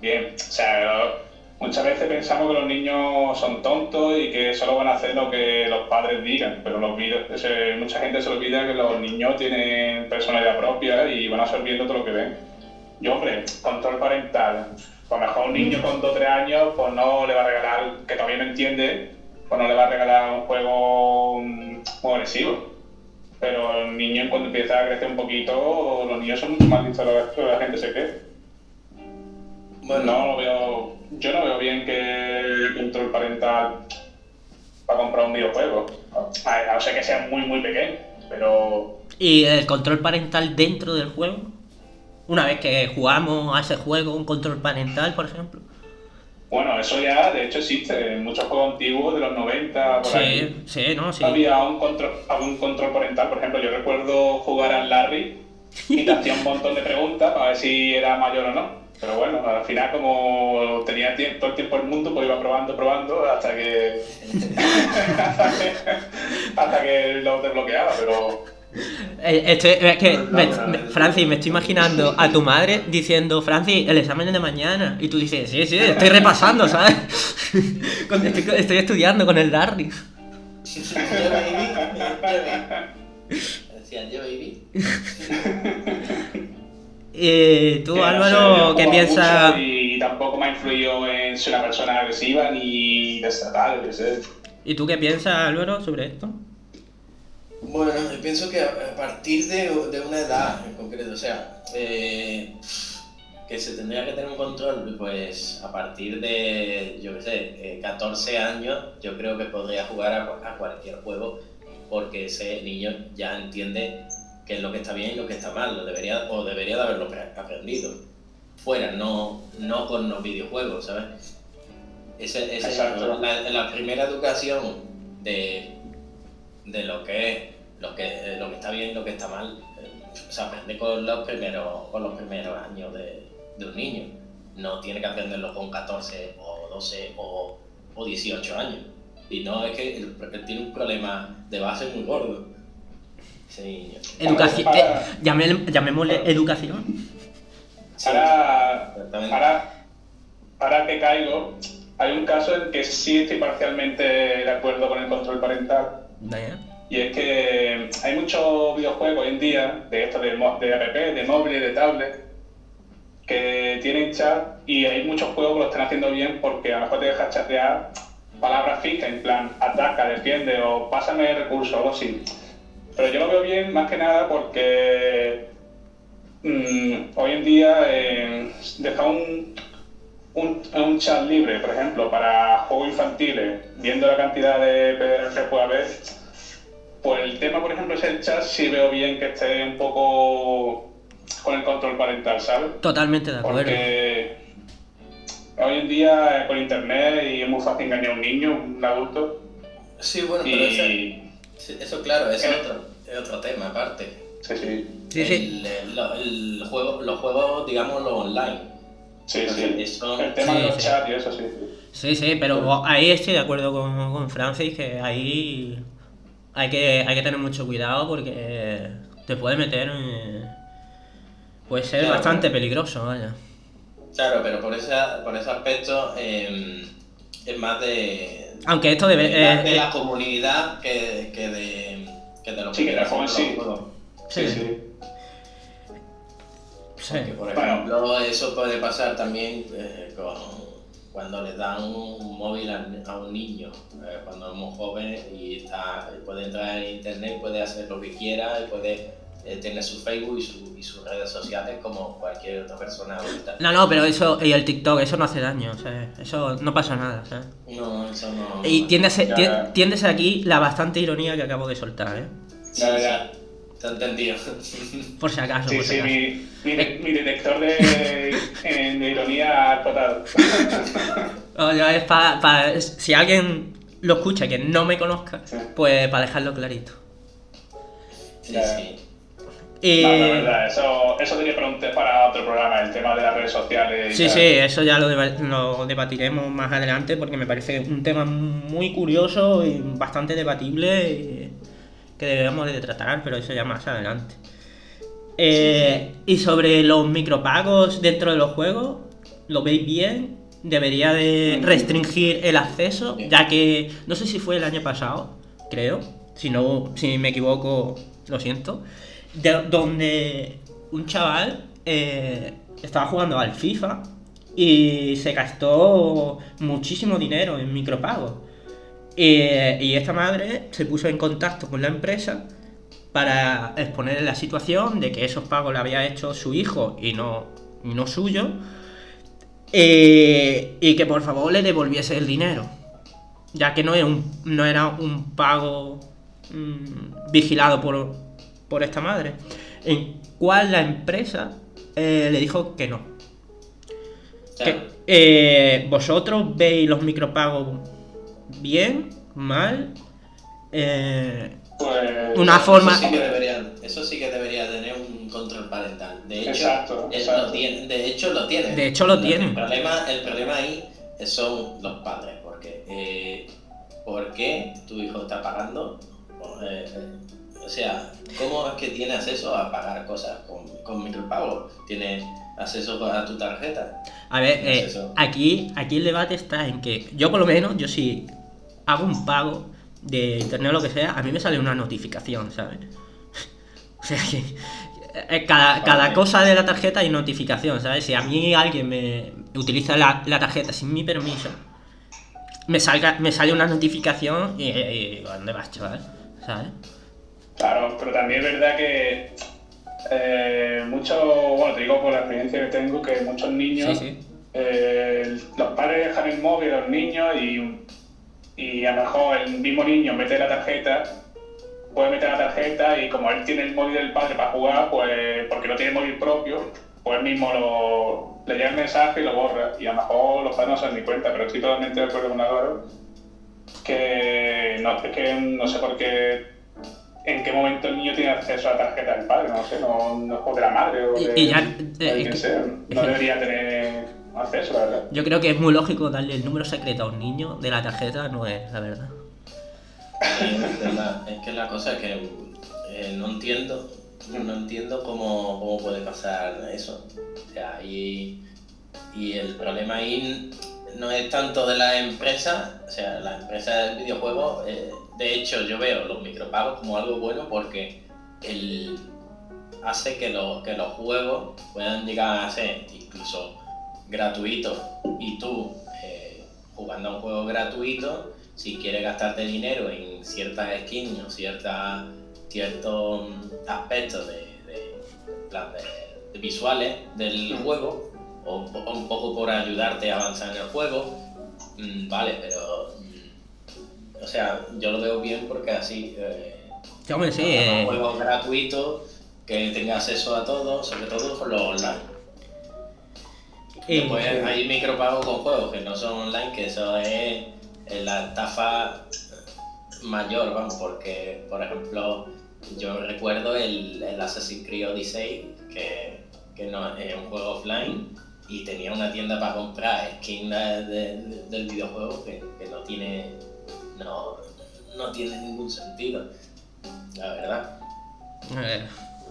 bien. O sea, muchas veces pensamos que los niños son tontos y que solo van a hacer lo que los padres digan, pero los ese- mucha gente se olvida que los niños tienen personalidad propia y van absorbiendo todo lo que ven. Yo, hombre, control parental. A lo mejor un niño con 2 o 3 años, pues no le va a regalar, que todavía no entiende, pues no le va a regalar un juego agresivo. Pero el niño cuando empieza a crecer un poquito, los niños son mucho más listos de lo que la gente se cree. Bueno, No veo, yo no veo bien que el control parental para comprar un videojuego. A, no ser que sea muy muy pequeño, pero ¿Y el control parental dentro del juego? Una vez que jugamos a ese juego, un control parental, por ejemplo. bueno, eso ya de hecho existe en muchos juegos antiguos de los 90 por ahí. Sí, sí, no, sí. Había un control, había un control parental, por ejemplo, yo recuerdo jugar al Larry y te hacía un montón de preguntas para ver si era mayor o no. Pero bueno, al final como tenía tie- todo el tiempo el mundo, pues iba probando, probando hasta que hasta que, hasta que lo desbloqueaba, pero Eh, este- es que, me- me-. Francis, me estoy imaginando a tu madre diciendo, Francis, el examen es de mañana. Y tú dices, sí, sí, estoy repasando, ¿sabes? Estoy, estoy estudiando con el Darry. yo baby, yo baby. Decían yo baby. Eh, tú, que no sé, yo Álvaro, ¿qué piensas? Y tampoco me ha influido en ser una persona agresiva ni desatable, qué sé. ¿Y tú qué piensas, Álvaro, sobre esto? Bueno, yo pienso que a a partir de, de una edad en concreto, o sea, eh, que se tendría que tener un control, pues a partir de, yo qué sé, eh, 14 años, yo creo que podría jugar a, a cualquier juego porque ese niño ya entiende qué es lo que está bien y lo que está mal, lo debería, o debería de haberlo pre- aprendido. Fuera, no, no con los videojuegos, ¿sabes? Ese- Exacto. la, la primera educación de, de lo que es, lo que, lo que está bien y lo que está mal, eh, se aprende con los primeros, con los primeros años de, de un niño. No tiene que aprenderlo con 14 o 12 o, o 18 años. Y no es que él tiene un problema de base muy gordo. Ese niño. Educación. Para- eh, llamé- llamémosle educación. Sí, Ahora, ahora que caigo, hay un caso en que sí estoy parcialmente de acuerdo con el control parental. Vaya. Y es que hay muchos videojuegos hoy en día, de estos de, de app, de móviles, de tablet, que tienen chat y hay muchos juegos que lo están haciendo bien porque a lo mejor te dejas chatear palabras fijas, en plan ataca, defiende o pásame recursos o algo así. Pero yo lo veo bien más que nada porque mm, hoy en día eh, dejar un, un, un chat libre, por ejemplo, para juegos infantiles, viendo la cantidad de PDF que puede haber, pues el tema, por ejemplo, es el chat, sí veo bien que esté un poco con el control parental, ¿sabes? Totalmente de acuerdo. Porque hoy en día eh, con internet y es muy fácil engañar a un niño, un adulto. Sí, bueno, pero ese- Y sí, eso claro, es otro, es otro tema aparte. sí, sí. Sí, sí. El, el- el juego, los juegos, digamos, los online. Sí, sí. El tema Sí, de los sí. chats y eso sí. Sí, sí, pero ahí estoy de acuerdo con, con Francis que ahí hay que, hay que tener mucho cuidado porque te puede meter en... Puede ser Claro. bastante peligroso, vaya. Claro, pero por ese, por ese aspecto eh, es más de, Aunque esto debe... eh, de eh, la comunidad que, que de, que de los Sí, que de hacen juego en los sí. Sí, Sí. sí. sí. Porque, por Bueno. ejemplo, eso puede pasar también eh, con, cuando le dan un móvil a, a un niño, eh, cuando es muy joven y está, puede entrar en internet, puede hacer lo que quiera, y puede eh, tener su Facebook y, su- y sus redes sociales como cualquier otra persona adulta. No, no, pero eso, y el TikTok, eso no hace daño, o sea, eso no pasa nada, ¿sabes? No, eso no. Y tiende a, ser, Ya. tien- tiende a ser aquí la bastante ironía que acabo de soltar, ¿eh? Sí, Ya. Te he entendido. (laughs) Por si acaso, Sí, por si sí, acaso. mi, mi, de- mi detector de, ironía ha explotado. (laughs) O sea, es para, si alguien lo escucha que no me conozca, Sí. pues para dejarlo clarito. Sí, sí. Y... No, es verdad, eso, eso te- para otro programa, el tema de las redes sociales. Sí, tal. sí, eso ya lo, deba- lo debatiremos más adelante porque me parece un tema muy curioso y bastante debatible y que debemos de tratar, pero eso ya más adelante. Eh, Y sobre los micropagos dentro de los juegos, ¿lo veis bien? ¿Debería de Mm. restringir el acceso? Ya que no sé si fue el año pasado, creo. Si no, si me equivoco, lo siento. De- donde un chaval eh, estaba jugando al FIFA y se gastó muchísimo dinero en micropagos. Y esta madre se puso en contacto con la empresa para exponer la situación de que esos pagos lo había hecho su hijo y no, no suyo. eh, y que por favor le devolviese el dinero. Ya que no, era un, no era un pago mm, vigilado por, por esta madre. En cual la empresa eh, le dijo que no. Que, eh, ¿Vosotros veis los micropagos bien? ¿Mal? Eh, Pues, Una forma- Eso sí, que debería, eso sí que debería tener un control parental. De hecho, Exacto, lo tiene, de hecho lo tiene. De hecho lo El tiene. problema, el problema ahí son los padres, porque eh, ¿por qué tu hijo está pagando? Eh, o sea, ¿cómo es que tiene acceso a pagar cosas con, con micropago? Tiene acceso a tu tarjeta. a ver, ¿Qué es eh, aquí, aquí el debate está en que yo por lo menos, yo si hago un pago de internet o lo que sea, a mí me sale una notificación, ¿sabes? (laughs) O sea que eh, cada, cada cosa de la tarjeta hay notificación, ¿sabes? Si a mí alguien me utiliza la, la tarjeta sin mi permiso, me, salga, me sale una notificación y, y ¿dónde vas, chaval? ¿Sabes? Claro, pero también es verdad que eh, muchos, bueno, te digo por la experiencia que tengo, que muchos niños, Sí, sí. eh, los padres dejan el móvil a los niños y, y a lo mejor el mismo niño mete la tarjeta, puede meter la tarjeta y como él tiene el móvil del padre para jugar, pues porque no tiene móvil propio, pues él mismo lo, le llega el mensaje y lo borra. Y a lo mejor los padres no se dan ni cuenta, pero estoy totalmente de acuerdo con Álvaro que no, es que no sé por qué en qué momento el niño tiene acceso a la tarjeta del padre, no sé, no, no- o de la madre o de, y ya, de eh, quien es que- sea. No debería tener acceso, la verdad. Yo creo que es muy lógico darle el número secreto a un niño de la tarjeta, no es, la verdad. Es, es que la cosa es que eh, no entiendo, no entiendo cómo, cómo puede pasar eso. O sea, y, y el problema ahí no es tanto de la empresa, o sea, la empresa del videojuego, eh, de hecho yo veo los micropagos como algo bueno porque el, hace que, los que los juegos puedan llegar a ser incluso gratuitos. Y tú eh, jugando a un juego gratuito si quieres gastarte dinero en ciertas skins o ciertas ciertos mm, aspectos de, de, de- de visuales del juego o, o un poco por ayudarte a avanzar en el juego mm, vale pero o sea yo lo veo bien porque así eh, Sí, hombre, sí, un eh, juego gratuito que tenga acceso a todo sobre todo por lo online. Eh, Después hay micropagos con juegos que no son online, que eso es eh, la estafa mayor, vamos, porque, por ejemplo, yo recuerdo el, el Assassin's Creed Odyssey, que, que no, es un juego offline y tenía una tienda para comprar skins de- de- del videojuego que, que no tiene no, no tiene ningún sentido la verdad Eh,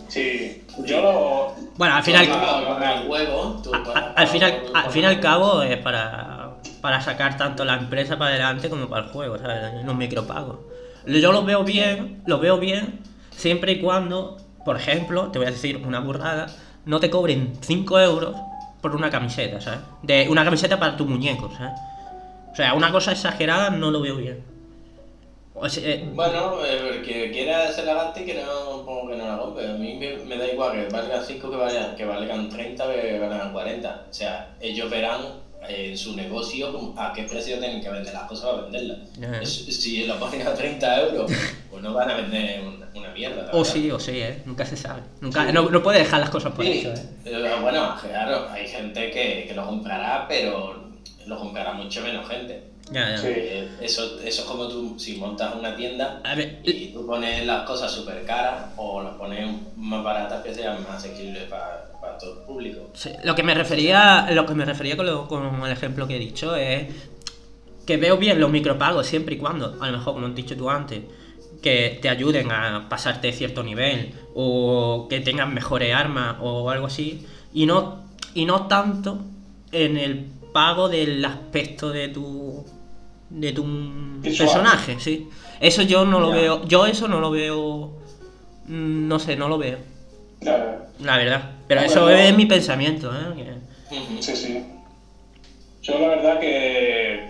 Sí, yo lo. Bueno, al final, a- a- al final, al fin y al cabo es para, para sacar tanto la empresa para adelante como para el juego, ¿sabes? Los micropagos. Yo lo veo bien, lo veo bien, siempre y cuando, por ejemplo, te voy a decir una burrada, no te cobren 5 euros por una camiseta, ¿sabes? De una camiseta para tu muñeco, ¿sabes? O sea, una cosa exagerada no lo veo bien. O sea, eh, Bueno, eh, el que quiera ser elegante que no, que no la compre. A mí me, me da igual que valgan 5 que valgan, que valgan 30 que valgan 40. O sea, ellos verán eh, en su negocio a qué precio tienen que vender las cosas para venderlas. Si lo ponen a 30 euros, pues no van a vender una, una mierda. o verdad. sí, o sí, ¿eh? Nunca se sabe. Nunca, no, no puede dejar las cosas por Sí, hecho, ¿eh? eh, bueno, claro, hay gente que, que lo comprará, pero lo comprará mucho menos gente. Ya, ya. Sí. Eh, eso, eso es como tú, si montas una tienda A ver, y tú pones las cosas súper caras o las pones más baratas que sean más asequibles para, para todo el público. Sí, lo que me refería, lo que me refería con, lo- con el ejemplo que he dicho es que veo bien los micropagos siempre y cuando, a lo mejor como has dicho tú antes, que te ayuden a pasarte cierto nivel o que tengan mejores armas o algo así y no y no tanto en el pago del aspecto de tu de tu Visual. personaje, sí. Eso yo no lo Ya. veo, yo eso no lo veo mm, no sé, no lo veo, Claro, la verdad. Pero eso es mi pensamiento, ¿eh? Sí, sí. Yo la verdad que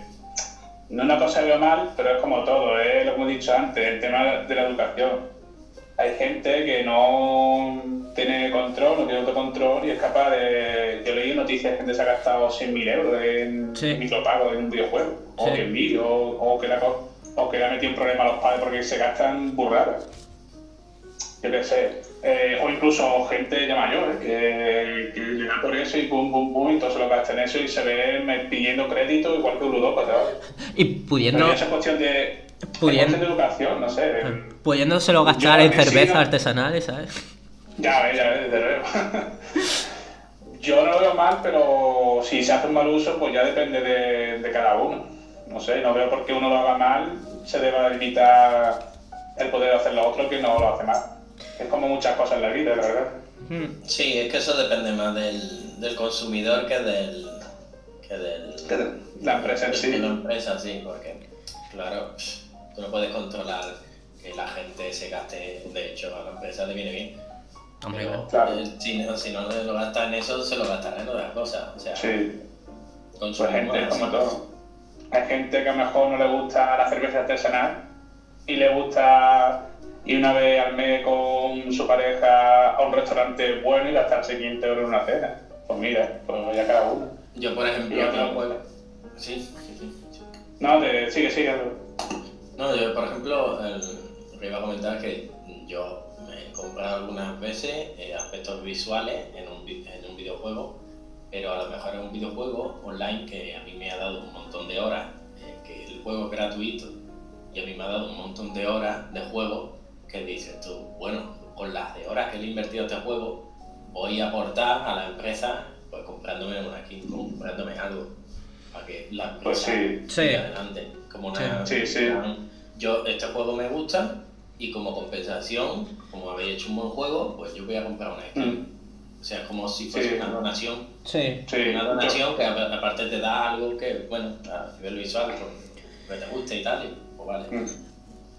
no una cosa que veo mal, pero es como todo, es lo que hemos dicho antes, el tema de la educación. Hay gente que no tiene control, no tiene autocontrol y es capaz de... Yo leí noticias de gente que se ha gastado 100.000 euros en Sí. micropagos en un videojuego, o que o, o que le ha, co- o que le ha metido un problema a los padres porque se gastan burradas. Yo qué sé. Eh, o incluso gente ya mayor, ¿eh? que, que le da por eso y pum, pum, pum, y todo se lo gasta en eso y se ve pidiendo crédito igual que un ludópata. Y Pero pudiendo, ya es cuestión de, Pudiendo- cuestión de educación, no sé. pudiéndoselo gastar en ¿no? artesanales, ¿sabes? Ya ves, ya ves, desde luego. (laughs) Yo no lo veo mal, pero si se hace un mal uso, pues ya depende de, de cada uno. No sé, no veo por qué uno lo haga mal, se deba limitar el poder hacer lo otro que no lo hace mal. Es como muchas cosas en la vida, la verdad. Mm, Sí, es que eso depende más del, del consumidor que del. que del. La empresa en de sí. la empresa, sí, porque, claro, tú no puedes controlar que la gente se gaste. De hecho, a la empresa le viene bien. Hombre, Pero, claro. eh, si, no, si no lo gasta en eso, se lo gastará en otras cosas. O sea, Sí, pues consumimos gente así. como todo. Hay gente que a lo mejor no le gusta la cerveza artesanal y le gusta ir una vez al mes con su pareja a un restaurante bueno y gastarse 500 euros en una cena. Pues mira, pues ya cada uno. Yo, por ejemplo, no juego- Sí, sí, sí. No, te, sigue, sigue. No, yo, por ejemplo, el, lo que iba a comentar es que yo me he comprado algunas veces eh, aspectos visuales en un, en un videojuego, pero a lo mejor es un videojuego online que a mí me ha dado un montón de horas, eh, que el juego es gratuito y a mí me ha dado un montón de horas de juego que dices tú, bueno, con las de horas que le he invertido a este juego, voy a aportar a la empresa pues comprándome una skin, comprándome algo, para que la empresa Pues sí. Sí. siga adelante. Como una, Sí, sí. una- yo, este juego me gusta y como compensación, como habéis hecho un buen juego, pues yo voy a comprar una skin. Mm, O sea, es como si fuese Sí. una donación. Sí. Sí, Una donación que a- aparte te da algo que, bueno, a nivel visual, pues, que te guste y tal, y, pues vale. mm.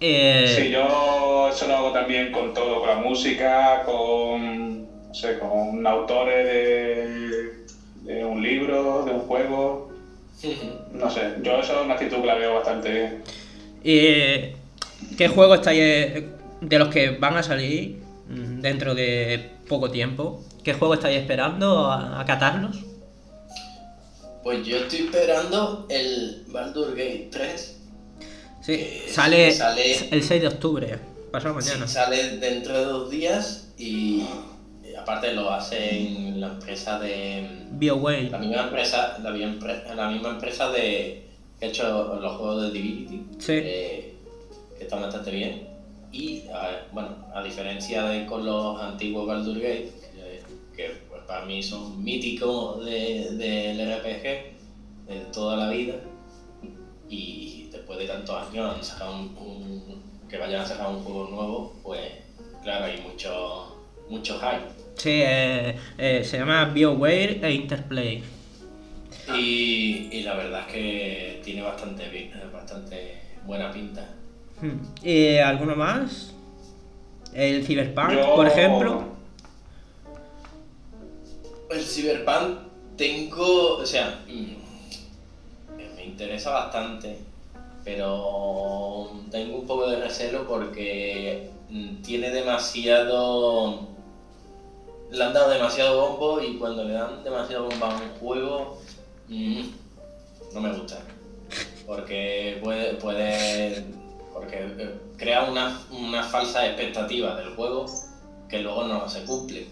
Eh, Sí, yo eso lo hago también con todo, con la música, con, no sé, con autores de, de un libro, de un juego, no sé, yo eso es una actitud que la veo bastante bien. Eh, ¿Qué juego estáis eh, de los que van a salir mm, dentro de poco tiempo? ¿Qué juego estáis esperando a, a catarlos? Pues yo estoy esperando el Baldur Gate 3. Sí, sale, sale- el 6 de octubre, pasado mañana. Sí, sale dentro de dos días y, y aparte lo hace en la empresa de... BioWare. La misma empresa, la misma empresa de, que ha hecho los juegos de Divinity, Sí. eh, que están bastante bien. Y a- bueno, a diferencia de con los antiguos Baldur Gate, que, que, pues, para mí son míticos del de, RPG de toda la vida. Y después de tantos años han sacado un, que vayan a sacar un juego nuevo, pues claro, hay mucho, mucho hype. Sí, eh, eh, se llama BioWare e Interplay. Y, y, la verdad es que tiene bastante, bastante buena pinta. Hmm. ¿Y alguno más? ¿El Cyberpunk, por ejemplo? El Cyberpunk tengo, o sea, mm, me interesa bastante, pero tengo un poco de recelo porque mm, tiene demasiado... Le han dado demasiado bombo y cuando le dan demasiado bombo a un juego, mm, no me gusta. Porque puede, puede porque eh, crea una, una falsa expectativa del juego que luego no se cumple.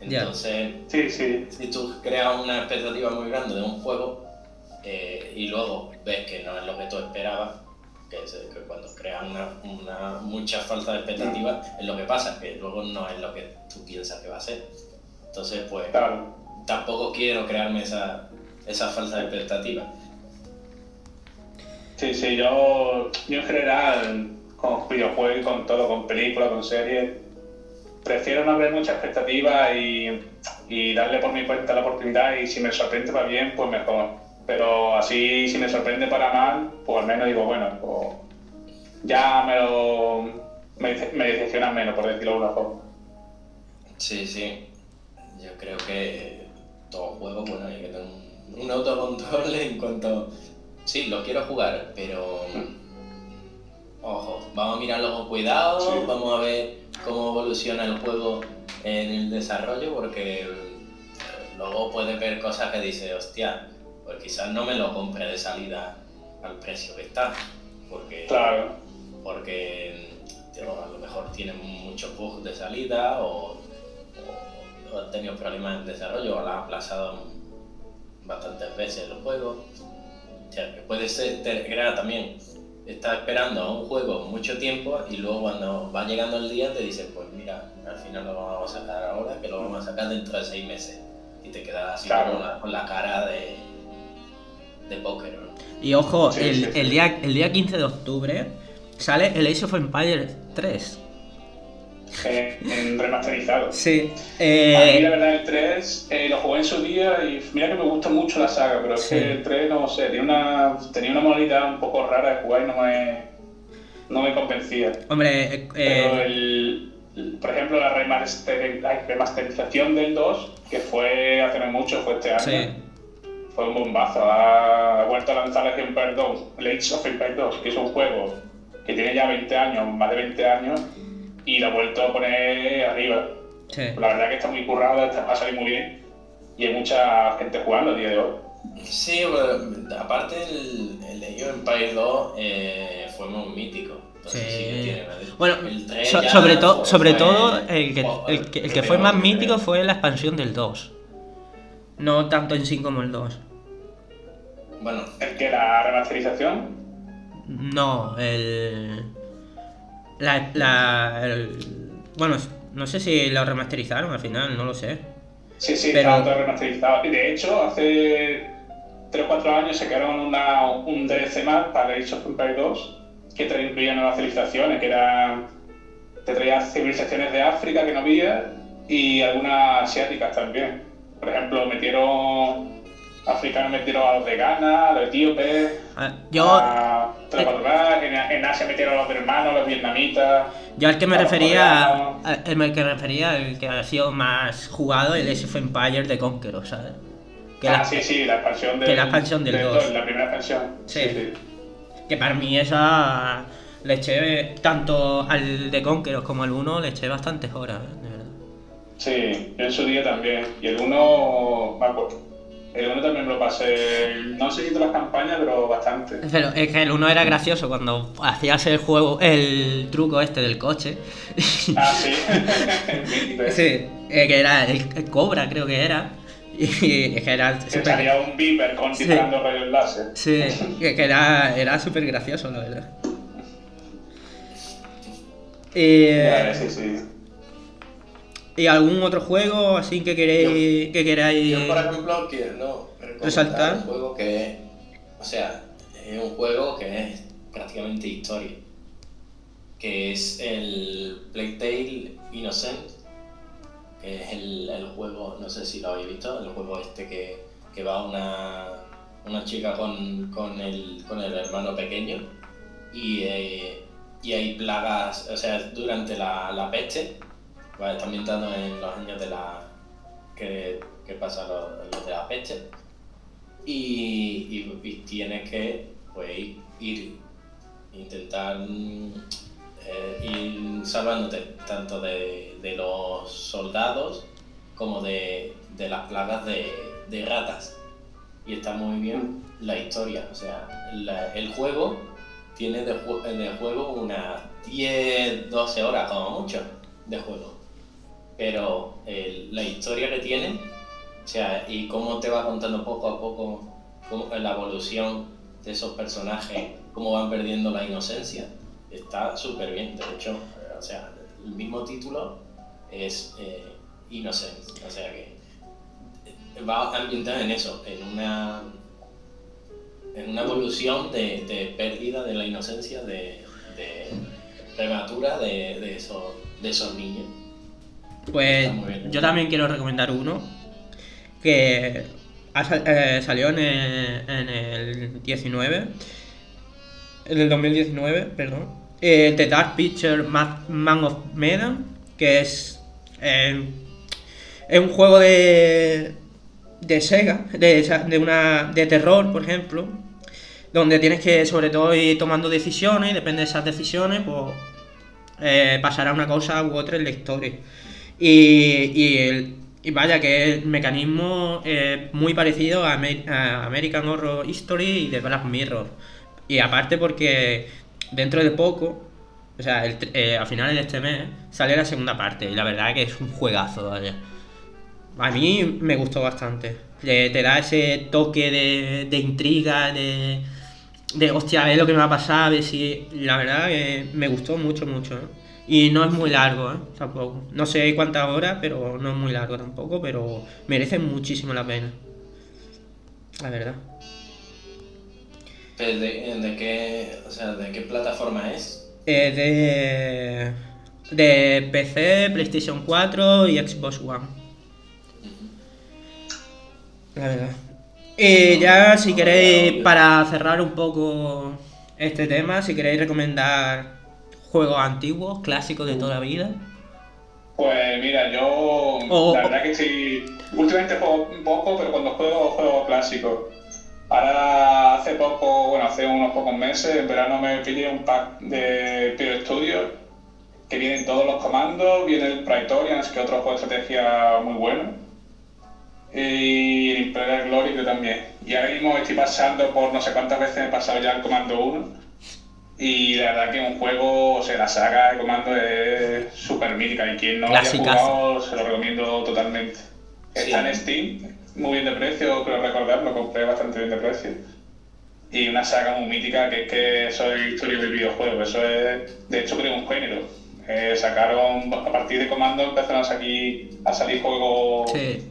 Entonces, si tú creas una expectativa muy grande de un juego eh, y luego ves que no es lo que tú esperabas, que, cuando creas una, una, mucha falta de expectativa es lo que pasa, que luego no es lo que tú piensas que va a ser. Entonces, pues tampoco quiero crearme esa, esa falsa expectativa. Sí, sí, yo, yo en general, con videojuegos, con todo, con películas, con series, prefiero no ver mucha expectativa y, y, darle por mi cuenta la oportunidad y si me sorprende para bien, pues mejor. Pero así, si me sorprende para mal, pues al menos digo, bueno, pues ya me lo. me, me decepciona menos, por decirlo de una forma. Sí, sí. Yo creo que todo juego, bueno, hay que tener un, un autocontrol en cuanto sí, lo quiero jugar, pero ojo, vamos a mirarlo con cuidado, vamos a ver cómo evoluciona el juego en el desarrollo, porque luego puedes ver cosas que dices, hostia, pues quizás no me lo compre de salida al precio que está, porque, claro. porque a lo mejor tiene muchos bugs de salida o, o, ha tenido problemas de desarrollo o la ha aplazado bastantes veces el juego puede ser crear también, está esperando a un juego mucho tiempo y luego cuando va llegando el día te dicen, pues mira, al final lo vamos a sacar ahora, que lo vamos a sacar dentro de seis meses. Y te quedas así con, la, cara de, de póker. Y ojo, el, el, día, el día 15 de octubre sale el Age of Empires 3 en remasterizado. Sí. Eh... A mí, la verdad, el 3 eh, lo jugué en su día y mira que me gusta mucho la saga, pero es que el 3, no sé, tenía una, tenía una modalidad un poco rara de jugar y no me, no me convencía. Hombre, eh, pero el, por ejemplo, la remasterización del 2, que fue hace no mucho, fue este año. Sí. Fue un bombazo. Ha vuelto a lanzar el Empire 2, el Age of Empire 2, que es un juego que tiene ya 20 años, más de 20 años, y lo he vuelto a poner arriba. La verdad que está muy currado, va a salir muy bien y hay mucha gente jugando a día de hoy. Sí, bueno, aparte el, el Age of Empires 2 eh, fue muy mítico. sí. tiene, bueno, sobre, todo sobre todo el que, el que, el que fue más mítico fue la expansión del 2. No tanto en sí como el 2. Bueno. ¿El que la remasterización? No, el la, la bueno, no sé si lo remasterizaron al final, no lo sé. Sí, sí, pero... está todo remasterizado. Y de hecho, hace 3 o 4 años se crearon una, un DLC más para Age of Empires 2 que te incluía nuevas civilizaciones, que eran. te traía civilizaciones de África que no había y algunas asiáticas también. Por ejemplo, metieron africanos metieron a los de Ghana, a los etíopes, ah, yo, en, Asia metieron a los hermanos, los vietnamitas. Yo al que me refería, el que refería, el que ha sido más jugado, el SF Empire de Conqueror, ¿sabes? Que ah, sí, sí, la expansión del, que la expansión del 2. La primera expansión. Sí. Que para mí esa le eché tanto al de Conqueror como al 1 le eché bastantes horas, de verdad. Sí, en su día también. Y el 1 me acuerdo el 1 también lo pasé, no sé si las campañas, pero bastante. Pero es que el 1 era gracioso cuando hacías el juego, el truco este del coche. Ah, sí, (laughs) Sí, que era el, Cobra, creo que era. Y es que era. Que salía un Viper con sí. rayos láser. Sí, que era, era súper gracioso, la verdad. Y, sí, sí. ¿Y algún otro juego así que queréis que queráis Yo, por ejemplo, quiero Resaltar. un juego que es, o sea, es un juego que es prácticamente historia, que es el Plague Tale Innocent, que es el, el juego, no sé si lo habéis visto, el juego este que, que va una, una chica con, con, el, con el hermano pequeño y, eh, y hay plagas, o sea, durante la, la peste, ¿vale? está ambientado en los años de la que, que pasa los, los de la peste y, y, y tienes que pues, ir, intentar eh, ir salvándote tanto de, de los soldados como de, de las plagas de, de ratas. Y está muy bien la historia, o sea, el juego tiene de, de juego unas 10, 12 horas como mucho de juego. Pero el- la historia que tiene, o sea, y cómo te va contando poco a poco la evolución de esos personajes, cómo van perdiendo la inocencia, está súper bien. De hecho, eh, o sea, el mismo título es eh, o sea que eh, va ambientado en eso, en una en una evolución de, pérdida de la inocencia de, prematura de esos niños. Pues bien. yo también quiero recomendar uno que sal- eh, salió en el, en el 19, en el 2019, perdón. Eh, The Dark Picture Ma- Man of Medan, que es, eh, es un juego de, de Sega, de, de, una, de terror, por ejemplo, donde tienes que sobre todo ir tomando decisiones y depende de esas decisiones, pues eh, pasará una cosa u otra en la historia. Y, y, el- y vaya que el mecanismo es muy parecido a, Amer- a American Horror History y de Black Mirror. Y aparte porque dentro de poco, o sea, el eh, a finales de este mes, sale la segunda parte. Y la verdad que es un juegazo, vaya. A mí me gustó bastante. Te da ese toque de, de intriga, de, de hostia, a ver lo que me va a pasar, a ver si. La verdad que me gustó mucho, mucho. ¿eh? Y no es muy largo, ¿eh? Tampoco. No sé cuántas horas, pero no es muy largo tampoco, pero merece muchísimo la pena. La verdad. ¿De, de qué, o sea, ¿De qué plataforma es? Eh, de. De PC, PlayStation 4 y Xbox One. La verdad. Y ya, si queréis, para cerrar un poco este tema, si queréis recomendar juegos antiguos, clásicos de toda la vida. Pues mira, yo la verdad que sí, últimamente juego un poco, pero cuando juego, juego clásico. Ahora hace poco, bueno, hace unos pocos meses, en verano me pillé un pack de Pure Studio que vienen todos los comandos, viene el Praetorians, que es otro juego de estrategia muy bueno, y el Imperial Glory que también. Y ahora mismo estoy pasando por no sé cuántas veces he pasado ya el comando 1 y la verdad que un juego, o sea, la saga de comando es súper mítica y quien no lo haya jugado se lo recomiendo totalmente. Está en Steam, muy bien de precio, creo recordar, lo compré bastante bien de precio. Y una saga muy mítica que es que eso es historia del videojuego, eso es, de hecho creo un género. Eh, sacaron, a partir de comando empezaron a salir, a salir juegos Sí.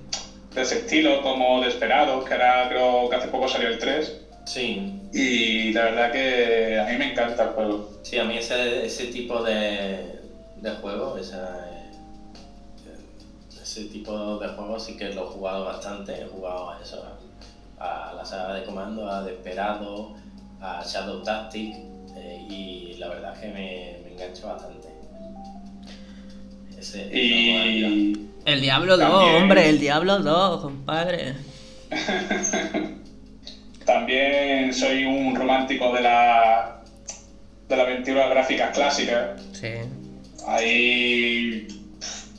de ese estilo como Desperados, que ahora creo que hace poco salió el 3. Sí, Y la verdad que a mí me encanta el juego. sí, a mí ese, ese tipo de, de juego, esa, eh, ese tipo de juego sí que lo he jugado bastante. He jugado a eso, a, la saga de comando, a Desperado, a Shadow Tactic eh, y la verdad es que me, me engancho bastante. Ese. Y El Diablo 2, También. hombre, el Diablo 2, compadre. (laughs) también soy un romántico de la, de la aventura gráfica clásica. Sí. Ahí.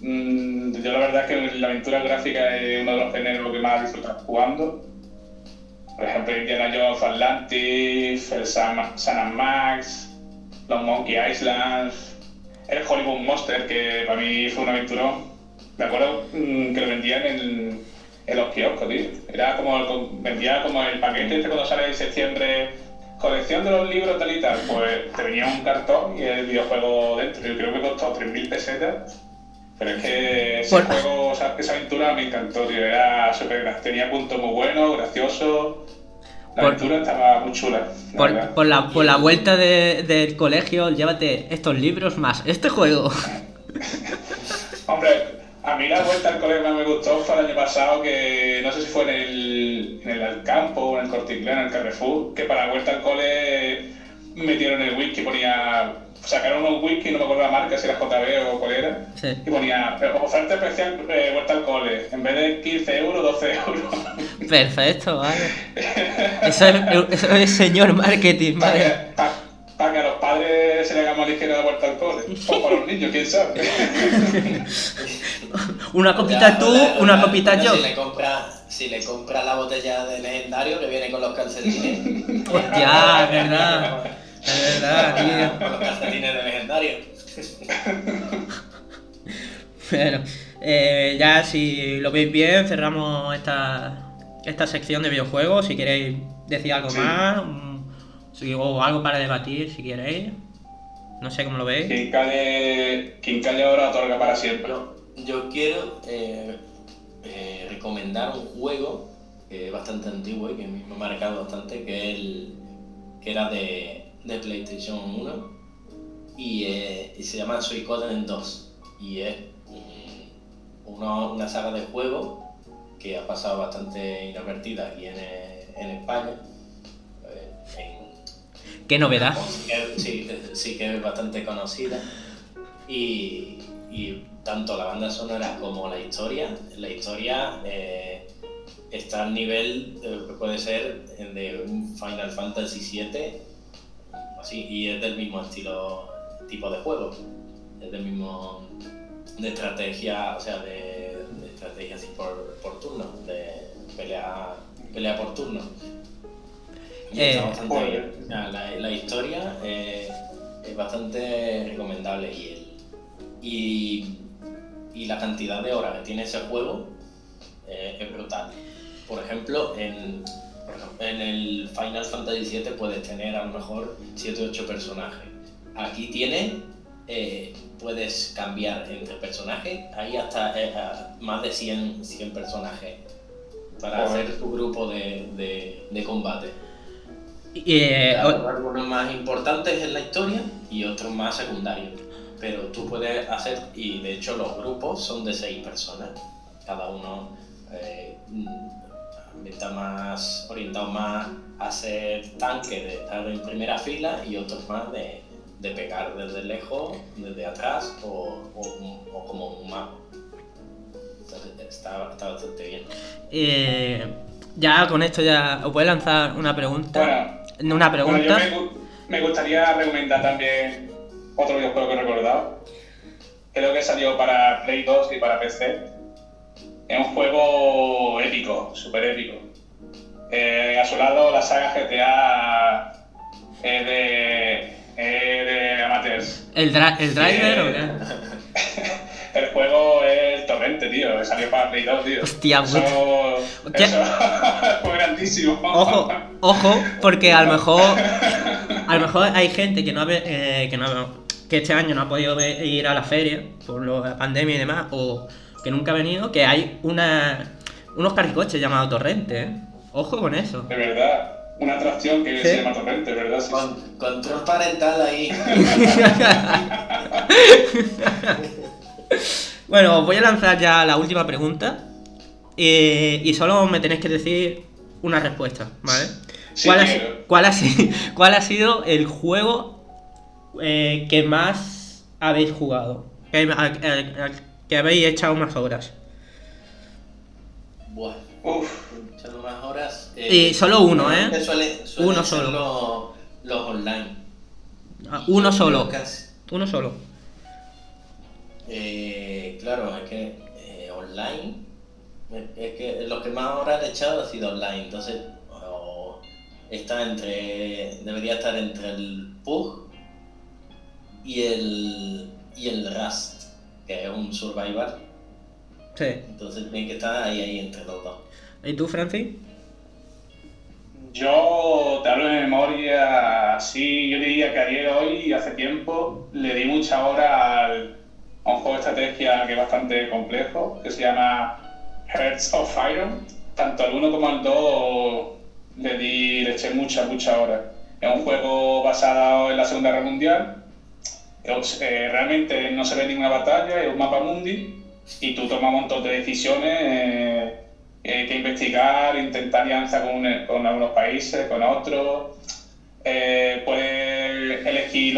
mm, yo la verdad es que la aventura gráfica es uno de los géneros que más disfruto jugando. Por ejemplo, Indiana Jones, Atlantis, el and Max, los Monkey Islands, el Hollywood Monster, que para mí fue un aventurón. Me acuerdo mm, que lo vendían en, en los kioscos, tío. Era como el, vendía como el paquete este cuando sale en septiembre, colección de los libros tal y tal. Pues te venía un cartón y el videojuego dentro. Yo creo que costó 3.000 pesetas. Pero es que ese Por- juego, o sea, esa aventura me encantó, tío. Era súper gra- tenía puntos muy buenos, gracioso. La Por- aventura estaba muy chula. la Por, por la, por la vuelta de- del colegio, llévate estos libros más este juego. (laughs) Hombre, a mí la vuelta al colegio que más me gustó fue el año pasado, que no sé si fue en el, en el Alcampo o en el Corte en el Carrefour, que para la vuelta al cole metieron el whisky, ponía. Sacaron un whisky, no me acuerdo la marca, si era JB o cuál era, Sí. y ponía pero oferta especial eh, vuelta al cole, en vez de 15 euros, 12 euros. Perfecto, vale. Eso es, eso es señor marketing, (laughs) vale. Pa que a los padres se le haga más ligera la vuelta al cole. (laughs) O para los niños, quién sabe. (laughs) Una copita Ya, tú, una copita yo. Si le compra, si le compra la botella de legendario que viene con los calcetines. (laughs) Hostia, es verdad. Es verdad, tío. Con los calcetines de legendario. Bueno, eh, ya si lo veis bien, cerramos esta, esta sección de videojuegos. Si queréis decir algo Sí. más, o algo para debatir, si queréis. No sé cómo lo veis. Calle ahora otorga para siempre. Yo, yo quiero eh, eh, recomendar un juego que es bastante antiguo y que me ha marcado bastante, que, es el, que era de, de PlayStation 1 y, eh, y se llama Suicoden 2 y es uno- una saga de juegos que ha pasado bastante inadvertida aquí en, en España. Qué novedad. sí, que es bastante conocida. Y, tanto la banda sonora como la historia, la historia eh, está al nivel, que puede ser, de un Final Fantasy VII, así, y es del mismo estilo, tipo de juego. Es del mismo, de estrategia, o sea, de, de estrategia así por, por turno, de pelea, pelea por turno. Eh, bien. La, la historia eh, es bastante recomendable y, el, y, y la cantidad de horas que tiene ese juego eh, es brutal. Por ejemplo, en, en el Final Fantasy VII puedes tener a lo mejor 7 o 8 personajes. Aquí tiene, eh, puedes cambiar entre personajes, hay hasta eh, más de 100, 100 personajes para Joder. hacer tu grupo de, de- de combate. Y, eh, Algunos más importantes en la historia y otros más secundarios. Pero tú puedes hacer, y de hecho los grupos son de seis personas. Cada uno eh, mm, está más orientado más a ser tanque, de estar en primera fila, y otros más de, de pegar desde lejos, desde atrás o, o- o como un mago. Entonces está, está bastante bien. eh, ya con esto ya os voy a lanzar una pregunta. Bueno, Una Bueno, pregunta. yo me, me gustaría recomendar también otro videojuego que he recordado. Creo que salió para Play 2 y para PC. Es un juego épico, súper épico. Eh, a su lado, la saga GTA es de, es de amateurs. ¿El, dra- el driver o Eh, qué? (laughs) El juego es el torrente, tío. que Salió para Play 2, tío. Hostia, Eso, Hostia. eso (laughs) fue grandísimo. Ojo, ojo, porque a lo mejor a lo (laughs) mejor hay gente que no eh, que no que este año no ha podido ir a la feria por la pandemia y demás o que nunca ha venido, que hay una unos carricoches llamados torrente, ¿eh? Ojo con eso. De verdad, una atracción que Sí. se llama torrente, ¿verdad? Sí, sí. Con, control parental ahí. (laughs) (laughs) Bueno, os voy a lanzar ya la última pregunta eh, y solo me tenéis que decir una respuesta, ¿vale? Sí, ¿Cuál, ha, cuál ha si- (laughs) cuál ha sido el juego eh, que más habéis jugado? Que, habéis echado más horas. Bueno, Uf, echando más horas. Y solo uno, ¿eh? suele- Uno solo. Los, los online. Ah, uno solo. Uno solo. Eh, claro, es que eh, online. Es que lo que más horas he echado ha sido online. Entonces, está entre. Debería estar entre el PUG y el. y el Rust, que es un survival. Sí. Entonces tiene que estar ahí, ahí entre los dos. ¿Y tú, Francis? yo te hablo de memoria, sí, yo diría que ayer, hoy, hace tiempo, le di mucha hora al, un juego de estrategia que es bastante complejo, que se llama Hearts of Iron. Tanto al 1 como al 2 le, di, le eché muchas, muchas horas. Es un juego basado en la Segunda Guerra Mundial. Eh, realmente no se ve ninguna batalla, es un mapa mundi y tú tomas un montón de decisiones eh, eh, que investigar, intentar alianza con, con, algunos países, con otros. puedes elegir,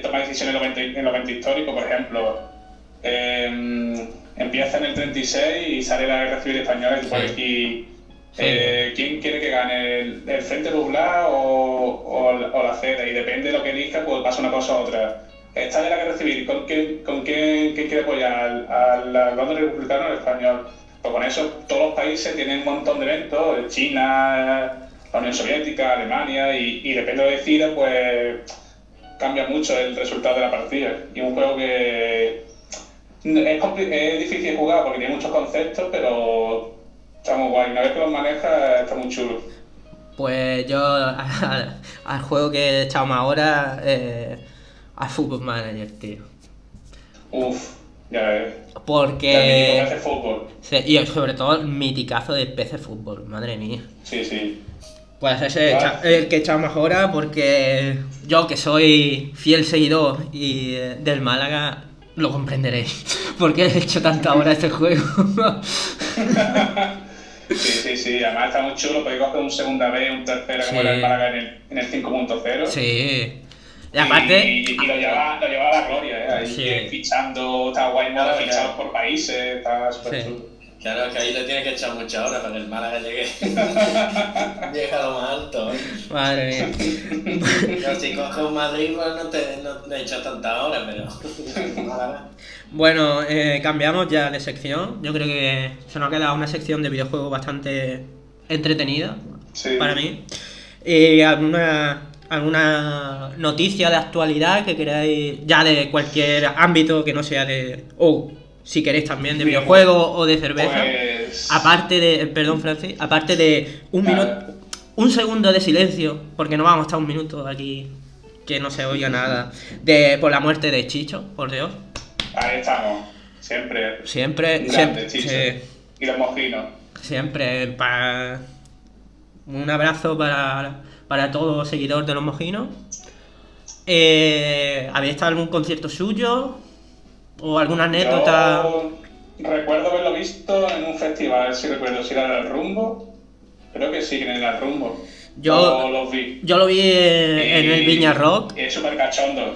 tomar decisiones en los eventos históricos, por ejemplo. empieza en el 36 y sale la guerra civil española y puedes elegir eh, quién quiere que gane, el, Frente Popular o, o, la CEDA, y depende de lo que elija, pues pasa una cosa u otra. Está de la guerra civil, ¿con quién, con quién, quiere apoyar? ¿Al, bando republicano o al español? Pues con eso todos los países tienen un montón de eventos, China, la Unión Soviética, Alemania, y, y depende de decida, pues cambia mucho el resultado de la partida. Y un juego que es, es difícil jugar porque tiene muchos conceptos, pero Está muy guay, una vez que lo maneja está muy chulo. Pues yo al, juego que he echado más ahora, eh, al Football Manager, tío. Uf, ya ves. Porque. Ya fútbol. Sí, y sobre todo el miticazo de PC Fútbol, madre mía. Sí, sí. Pues ese es el que he echado más ahora porque yo que soy fiel seguidor y eh, del Málaga lo comprenderéis. (laughs) Porque he hecho tanta hora este juego. (laughs) Sí, sí, sí. Además está muy chulo, podéis coger un segunda vez, un tercero como era el Málaga en el, en el 5.0 Sí. Y aparte. Y, lo, lleva, lo lleva a la gloria, ¿eh? Ahí sí. fichando, está guay modo fichado por países, está súper sí. chulo. Claro, que ahí le tiene que echar mucha hora para que el Málaga llegue, (laughs) llegue a lo más alto. ¿eh? Madre mía. Pero si coges un Madrid, pues no te, no te echas tanta hora, pero. (laughs) Bueno, eh, cambiamos ya de sección. Yo creo que se nos ha quedado una sección de videojuegos bastante entretenida para mí. Y alguna, alguna noticia de actualidad que queráis, ya de cualquier ámbito que no sea de. o si queréis también de videojuegos o de cerveza. Pues aparte de. Perdón, Francis. Aparte de un minuto. Un segundo de silencio, porque no vamos a estar un minuto aquí que no se oiga nada. De, por la muerte de Chicho, por Dios. Ahí estamos, siempre. Siempre, siempre. Y los mojinos. Siempre, para. Un abrazo para, para todo seguidor de los mojinos. Eh, ¿Habéis estado en algún concierto suyo? ¿O alguna anécdota? recuerdo haberlo visto en un festival, si recuerdo, si era el Rumbo. Creo que sí, en el Rumbo. Yo, lo vi. yo lo vi en, el Viña Rock. Y es súper cachondo.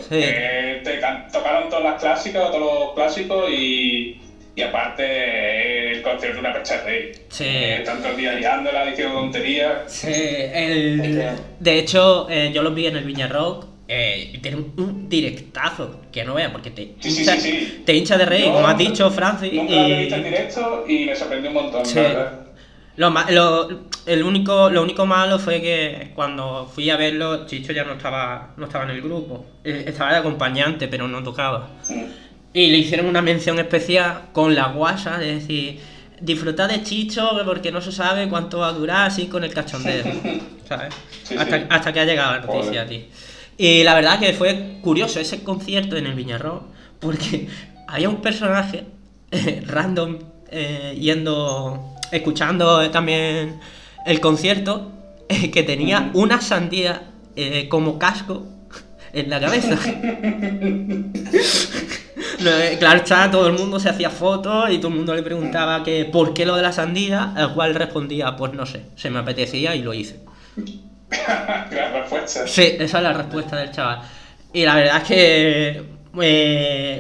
tocaron todas las clásicas, todos los clásicos y, y aparte el concierto de una pecha Sí. Eh, tanto el día liándola, diciendo tonterías. Sí, el... de hecho, eh, yo lo vi en el Viña Rock. Eh, tiene un, directazo que no vea porque te, hincha, te hincha de reír, como has dicho, Francis. Nunca y... lo he visto en directo y me sorprendió un montón, verdad. Lo, lo, el único, lo único malo fue que cuando fui a verlo, Chicho ya no estaba, no estaba en el grupo. Eh, estaba de acompañante, pero no tocaba. Y le hicieron una mención especial con la guasa, es decir, disfrutad de Chicho porque no se sabe cuánto va a durar así con el cachondeo. (laughs) ¿Sabes? hasta, hasta, que ha llegado la noticia, ti Y la verdad que fue curioso ese concierto en el Viñarro, porque (laughs) había un personaje (laughs) eh, random eh, yendo escuchando también el concierto, (laughs) eh, que tenía una sandía eh, como casco en la cabeza. Claro está, todo el mundo se hacía fotos y todo el mundo le preguntaba que por qué lo de la sandía, al cual respondía, pues no sé, se me apetecía y lo hice. (laughs) la respuesta. Sí, esa es la respuesta del chaval. Y la verdad es que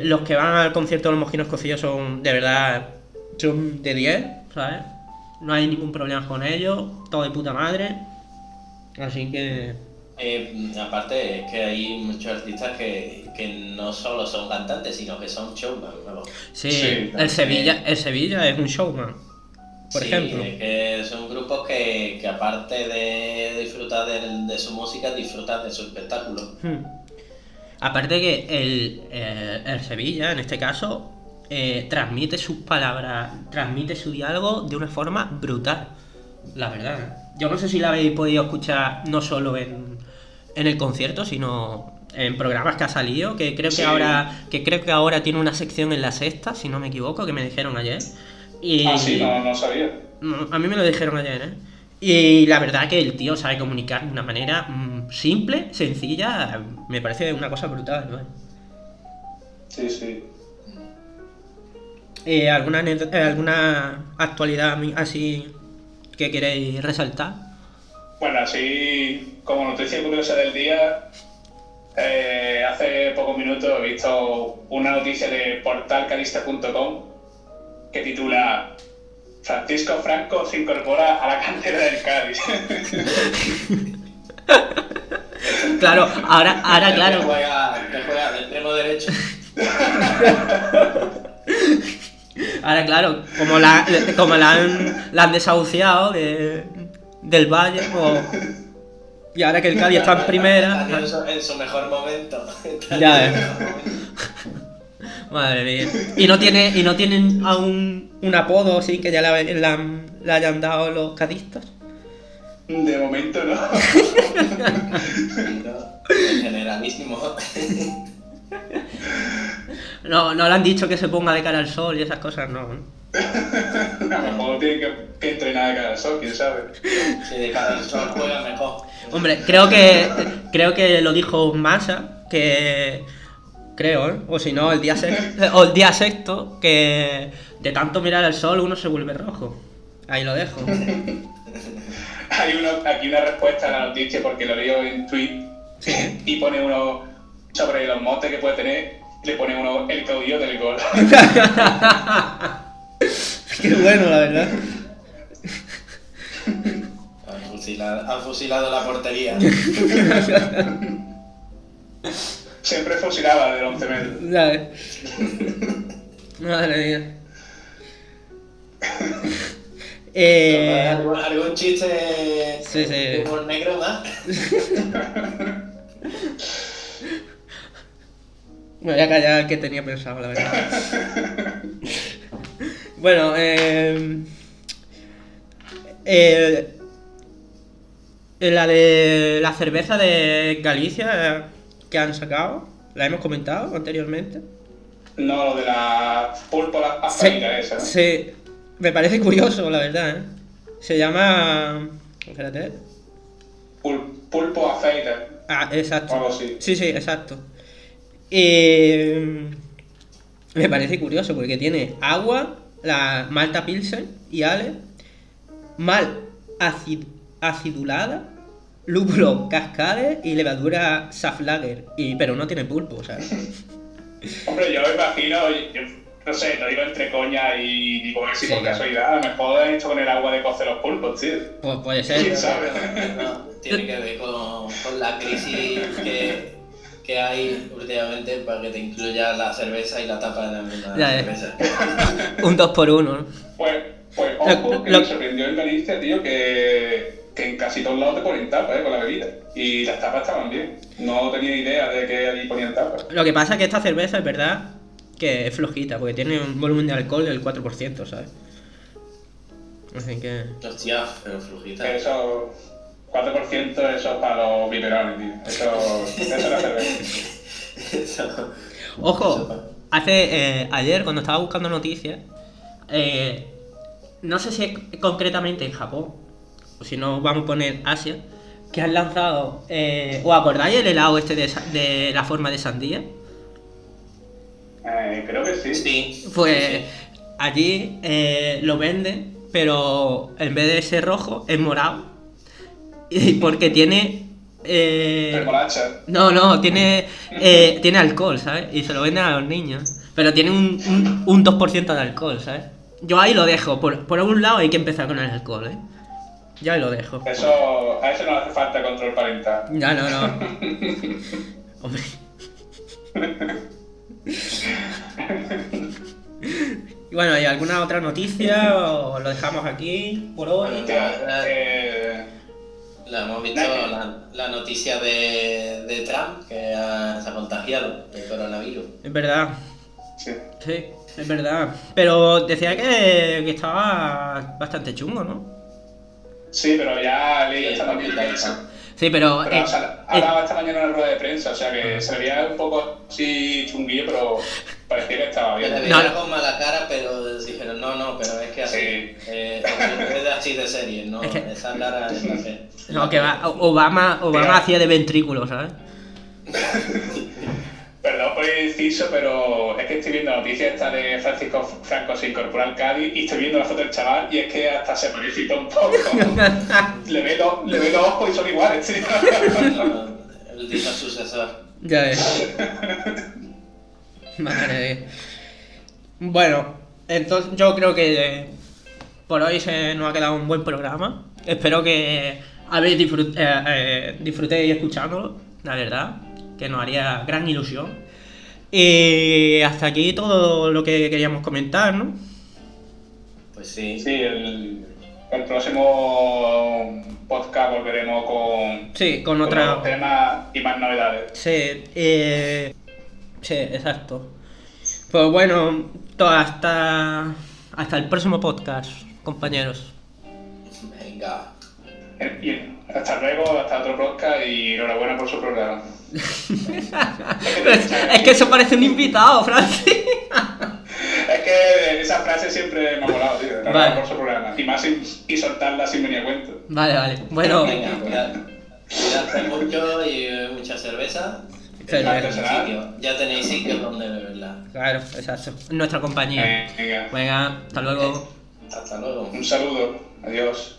los que van al concierto de los mojinos cocidos son de verdad son de 10, ¿sabes? no hay ningún problema con ello, todo de puta madre. Así que. Eh, aparte, es que hay muchos artistas que, que, no solo son cantantes, sino que son showman. Sí, el, Sevilla, el Sevilla es un showman, por ejemplo. Es que son grupos que, que aparte de disfrutar de, su música, disfrutan de su espectáculo. Hmm. Aparte que el, eh, el Sevilla, en este caso, eh, transmite sus palabras, transmite su diálogo de una forma brutal. La verdad. Yo no sé si la habéis podido escuchar no solo en, en el concierto, sino en programas que ha salido, que creo que Sí. ahora que creo que ahora tiene una sección en la sexta, si no me equivoco, que me dijeron ayer. Y Ah, sí, no, no sabía. no, a mí me lo dijeron ayer, ¿eh? Y la verdad que el tío sabe comunicar de una manera mm, simple, sencilla, me parece una cosa brutal, ¿no? Sí, sí. Eh, ¿alguna, eh, ¿Alguna actualidad así que queréis resaltar? Bueno, así como noticia curiosa del día, eh, hace pocos minutos he visto una noticia de portalcalista.com que titula Francisco Franco se incorpora a la cantera del Cádiz. (laughs) Claro, ahora, ahora Que claro. juega, que juega de extremo derecho. (laughs) Ahora, claro, como la, como la, han, la han desahuciado de, del Valle, pues, y ahora que el Cádiz está en primera. Está en su- en su mejor momento. (laughs) Ya, su mejor momento. Madre mía. Y no tiene, y no tienen aún un apodo así que ya le, le han- le hayan dado los cadistas. De momento no. No, (laughs) generalísimo. No, no le han dicho que se ponga de cara al sol y esas cosas, no. ¿no? A lo mejor tiene que, que entrenar de cara al sol, quién sabe. Si de cara al sol juega mejor. Hombre, creo que creo que lo dijo Massa, que creo, ¿eh? o si no, el día sexto, (laughs) o el día sexto, que de tanto mirar al sol uno se vuelve rojo. Ahí lo dejo. (laughs) Hay uno, aquí una respuesta a la noticia porque lo leo en tweet Sí. (laughs) y pone uno sobre los motes que puede tener, le pone uno el caudillo del gol. Qué bueno, la verdad. Han fusilado, han fusilado la portería. Siempre fusilaba del 11 metros. Ya ves. Madre mía. (laughs) Eh, ¿Algún, algún chiste Sí, sí. de humor negro más? (laughs) me voy a callar el que tenía pensado, la verdad. (laughs) Bueno, eh, eh, la de la cerveza de Galicia que han sacado, la hemos comentado anteriormente. No, lo de la púrpura afeita esa. sí, me parece curioso, la verdad, ¿eh? Se llama... Espérate. Pul- pulpo afeita. Ah, exacto. O algo así. Sí, sí, exacto. Eh, me parece curioso porque tiene agua, la malta pilsen y ale, mal acid- acidulada, lúpulo cascade y levadura saflager. Y, pero no tiene pulpo, ¿sabes? (laughs) Hombre, yo me imagino, yo, no sé, lo digo entre coña y digo, a ver si Sí, por claro. casualidad, a lo mejor han hecho con el agua de cocer los pulpos, tío. Pues puede ¿Quién ser. sabe? No, tiene que ver con, con la crisis que, que hay últimamente para que te incluya la cerveza y la tapa de la misma Ya, eh. cerveza. Un 2 por 1 Pues, pues ojo, que Lo- me sorprendió en Galicia, tío, que, que en casi todos lados te ponen tapas, eh, con la bebida. Y las tapas estaban bien. No tenía idea de que allí ponían tapas. Lo que pasa es que esta cerveza es verdad que es flojita, porque tiene un volumen de alcohol del 4%, ¿sabes? Así que... Hostia, pero flujita. Eso, 4% eso es para los biberones, tío. Eso, (laughs) eso es la cerveza. Eso- Ojo, hace eh, ayer cuando estaba buscando noticias, eh, no sé si es concretamente en Japón, o si no vamos a poner Asia, que han lanzado, eh, ¿os acordáis el helado este de, la forma de sandía? Eh, creo que sí. Sí. Pues sí, allí eh, lo venden, pero en vez de ser rojo es morado, y porque tiene... eh. No, no, tiene, eh, tiene alcohol, ¿sabes? Y se lo venden a los niños. Pero tiene un, un, un 2% de alcohol, ¿sabes? Yo ahí lo dejo. Por, por algún lado hay que empezar con el alcohol, ¿eh? Ahí lo dejo. Eso, a eso no hace falta control parental. Ya, no, no. (laughs) Hombre. Y bueno, ¿hay alguna otra noticia o lo dejamos aquí por hoy? Hostia, eh, La hemos visto la, la noticia de, de Trump que ha- se ha contagiado de coronavirus. Es verdad, sí. sí, es verdad. Pero decía que, que estaba bastante chungo, ¿no? Sí, pero ya leí Sí, esta mañana. Sí, pero. Pero eh, o sea, eh, hablaba esta mañana en una rueda de prensa, o sea que se veía un poco así chunguillo, pero parecía que estaba bien. veía No, no. con mala cara, pero dijeron, no, no, pero es que así. Sí. Eh, es de así de serie, ¿no? Es que- Esa cara es la fe. no, que va, Obama, Obama hacía de ventrículo, ¿sabes? (laughs) Perdón por el inciso, pero es que estoy viendo la noticia esta de Francisco Franco se incorpora al Cádiz y estoy viendo la foto del chaval y es que hasta se parecita un poco. (laughs) le, ve los, le ve los ojos y son iguales, tío. (laughs) El dicho sucesor. Ya ves. (laughs) Madre mía. Bueno, entonces yo creo que eh, por hoy se nos ha quedado un buen programa. Espero que habéis disfrut- eh, eh, disfrutéis escuchándolo, la verdad, que nos haría gran ilusión. Y hasta aquí todo lo que queríamos comentar, ¿no? Pues sí. Sí, el, el próximo podcast volveremos con, Sí, con con otra... temas y más novedades. Sí, eh, sí, exacto. Pues bueno, hasta, hasta el próximo podcast, compañeros. Venga. (laughs) Bien, hasta luego, hasta otro podcast y enhorabuena por su programa. (laughs) es que eso parece un invitado, Francis. (laughs) Es que esa frase siempre me ha molado, tío. Enhorabuena Vale. por su programa. Y más sin, y soltarla sin venir a cuento. Vale, vale. Bueno, Venga, cuidad- cuidarse mucho y mucha cerveza. Ya tenéis sitio- donde beberla. claro, exacto. Nuestra compañía. Venga, Venga, hasta luego. Hasta luego. un saludo. Adiós.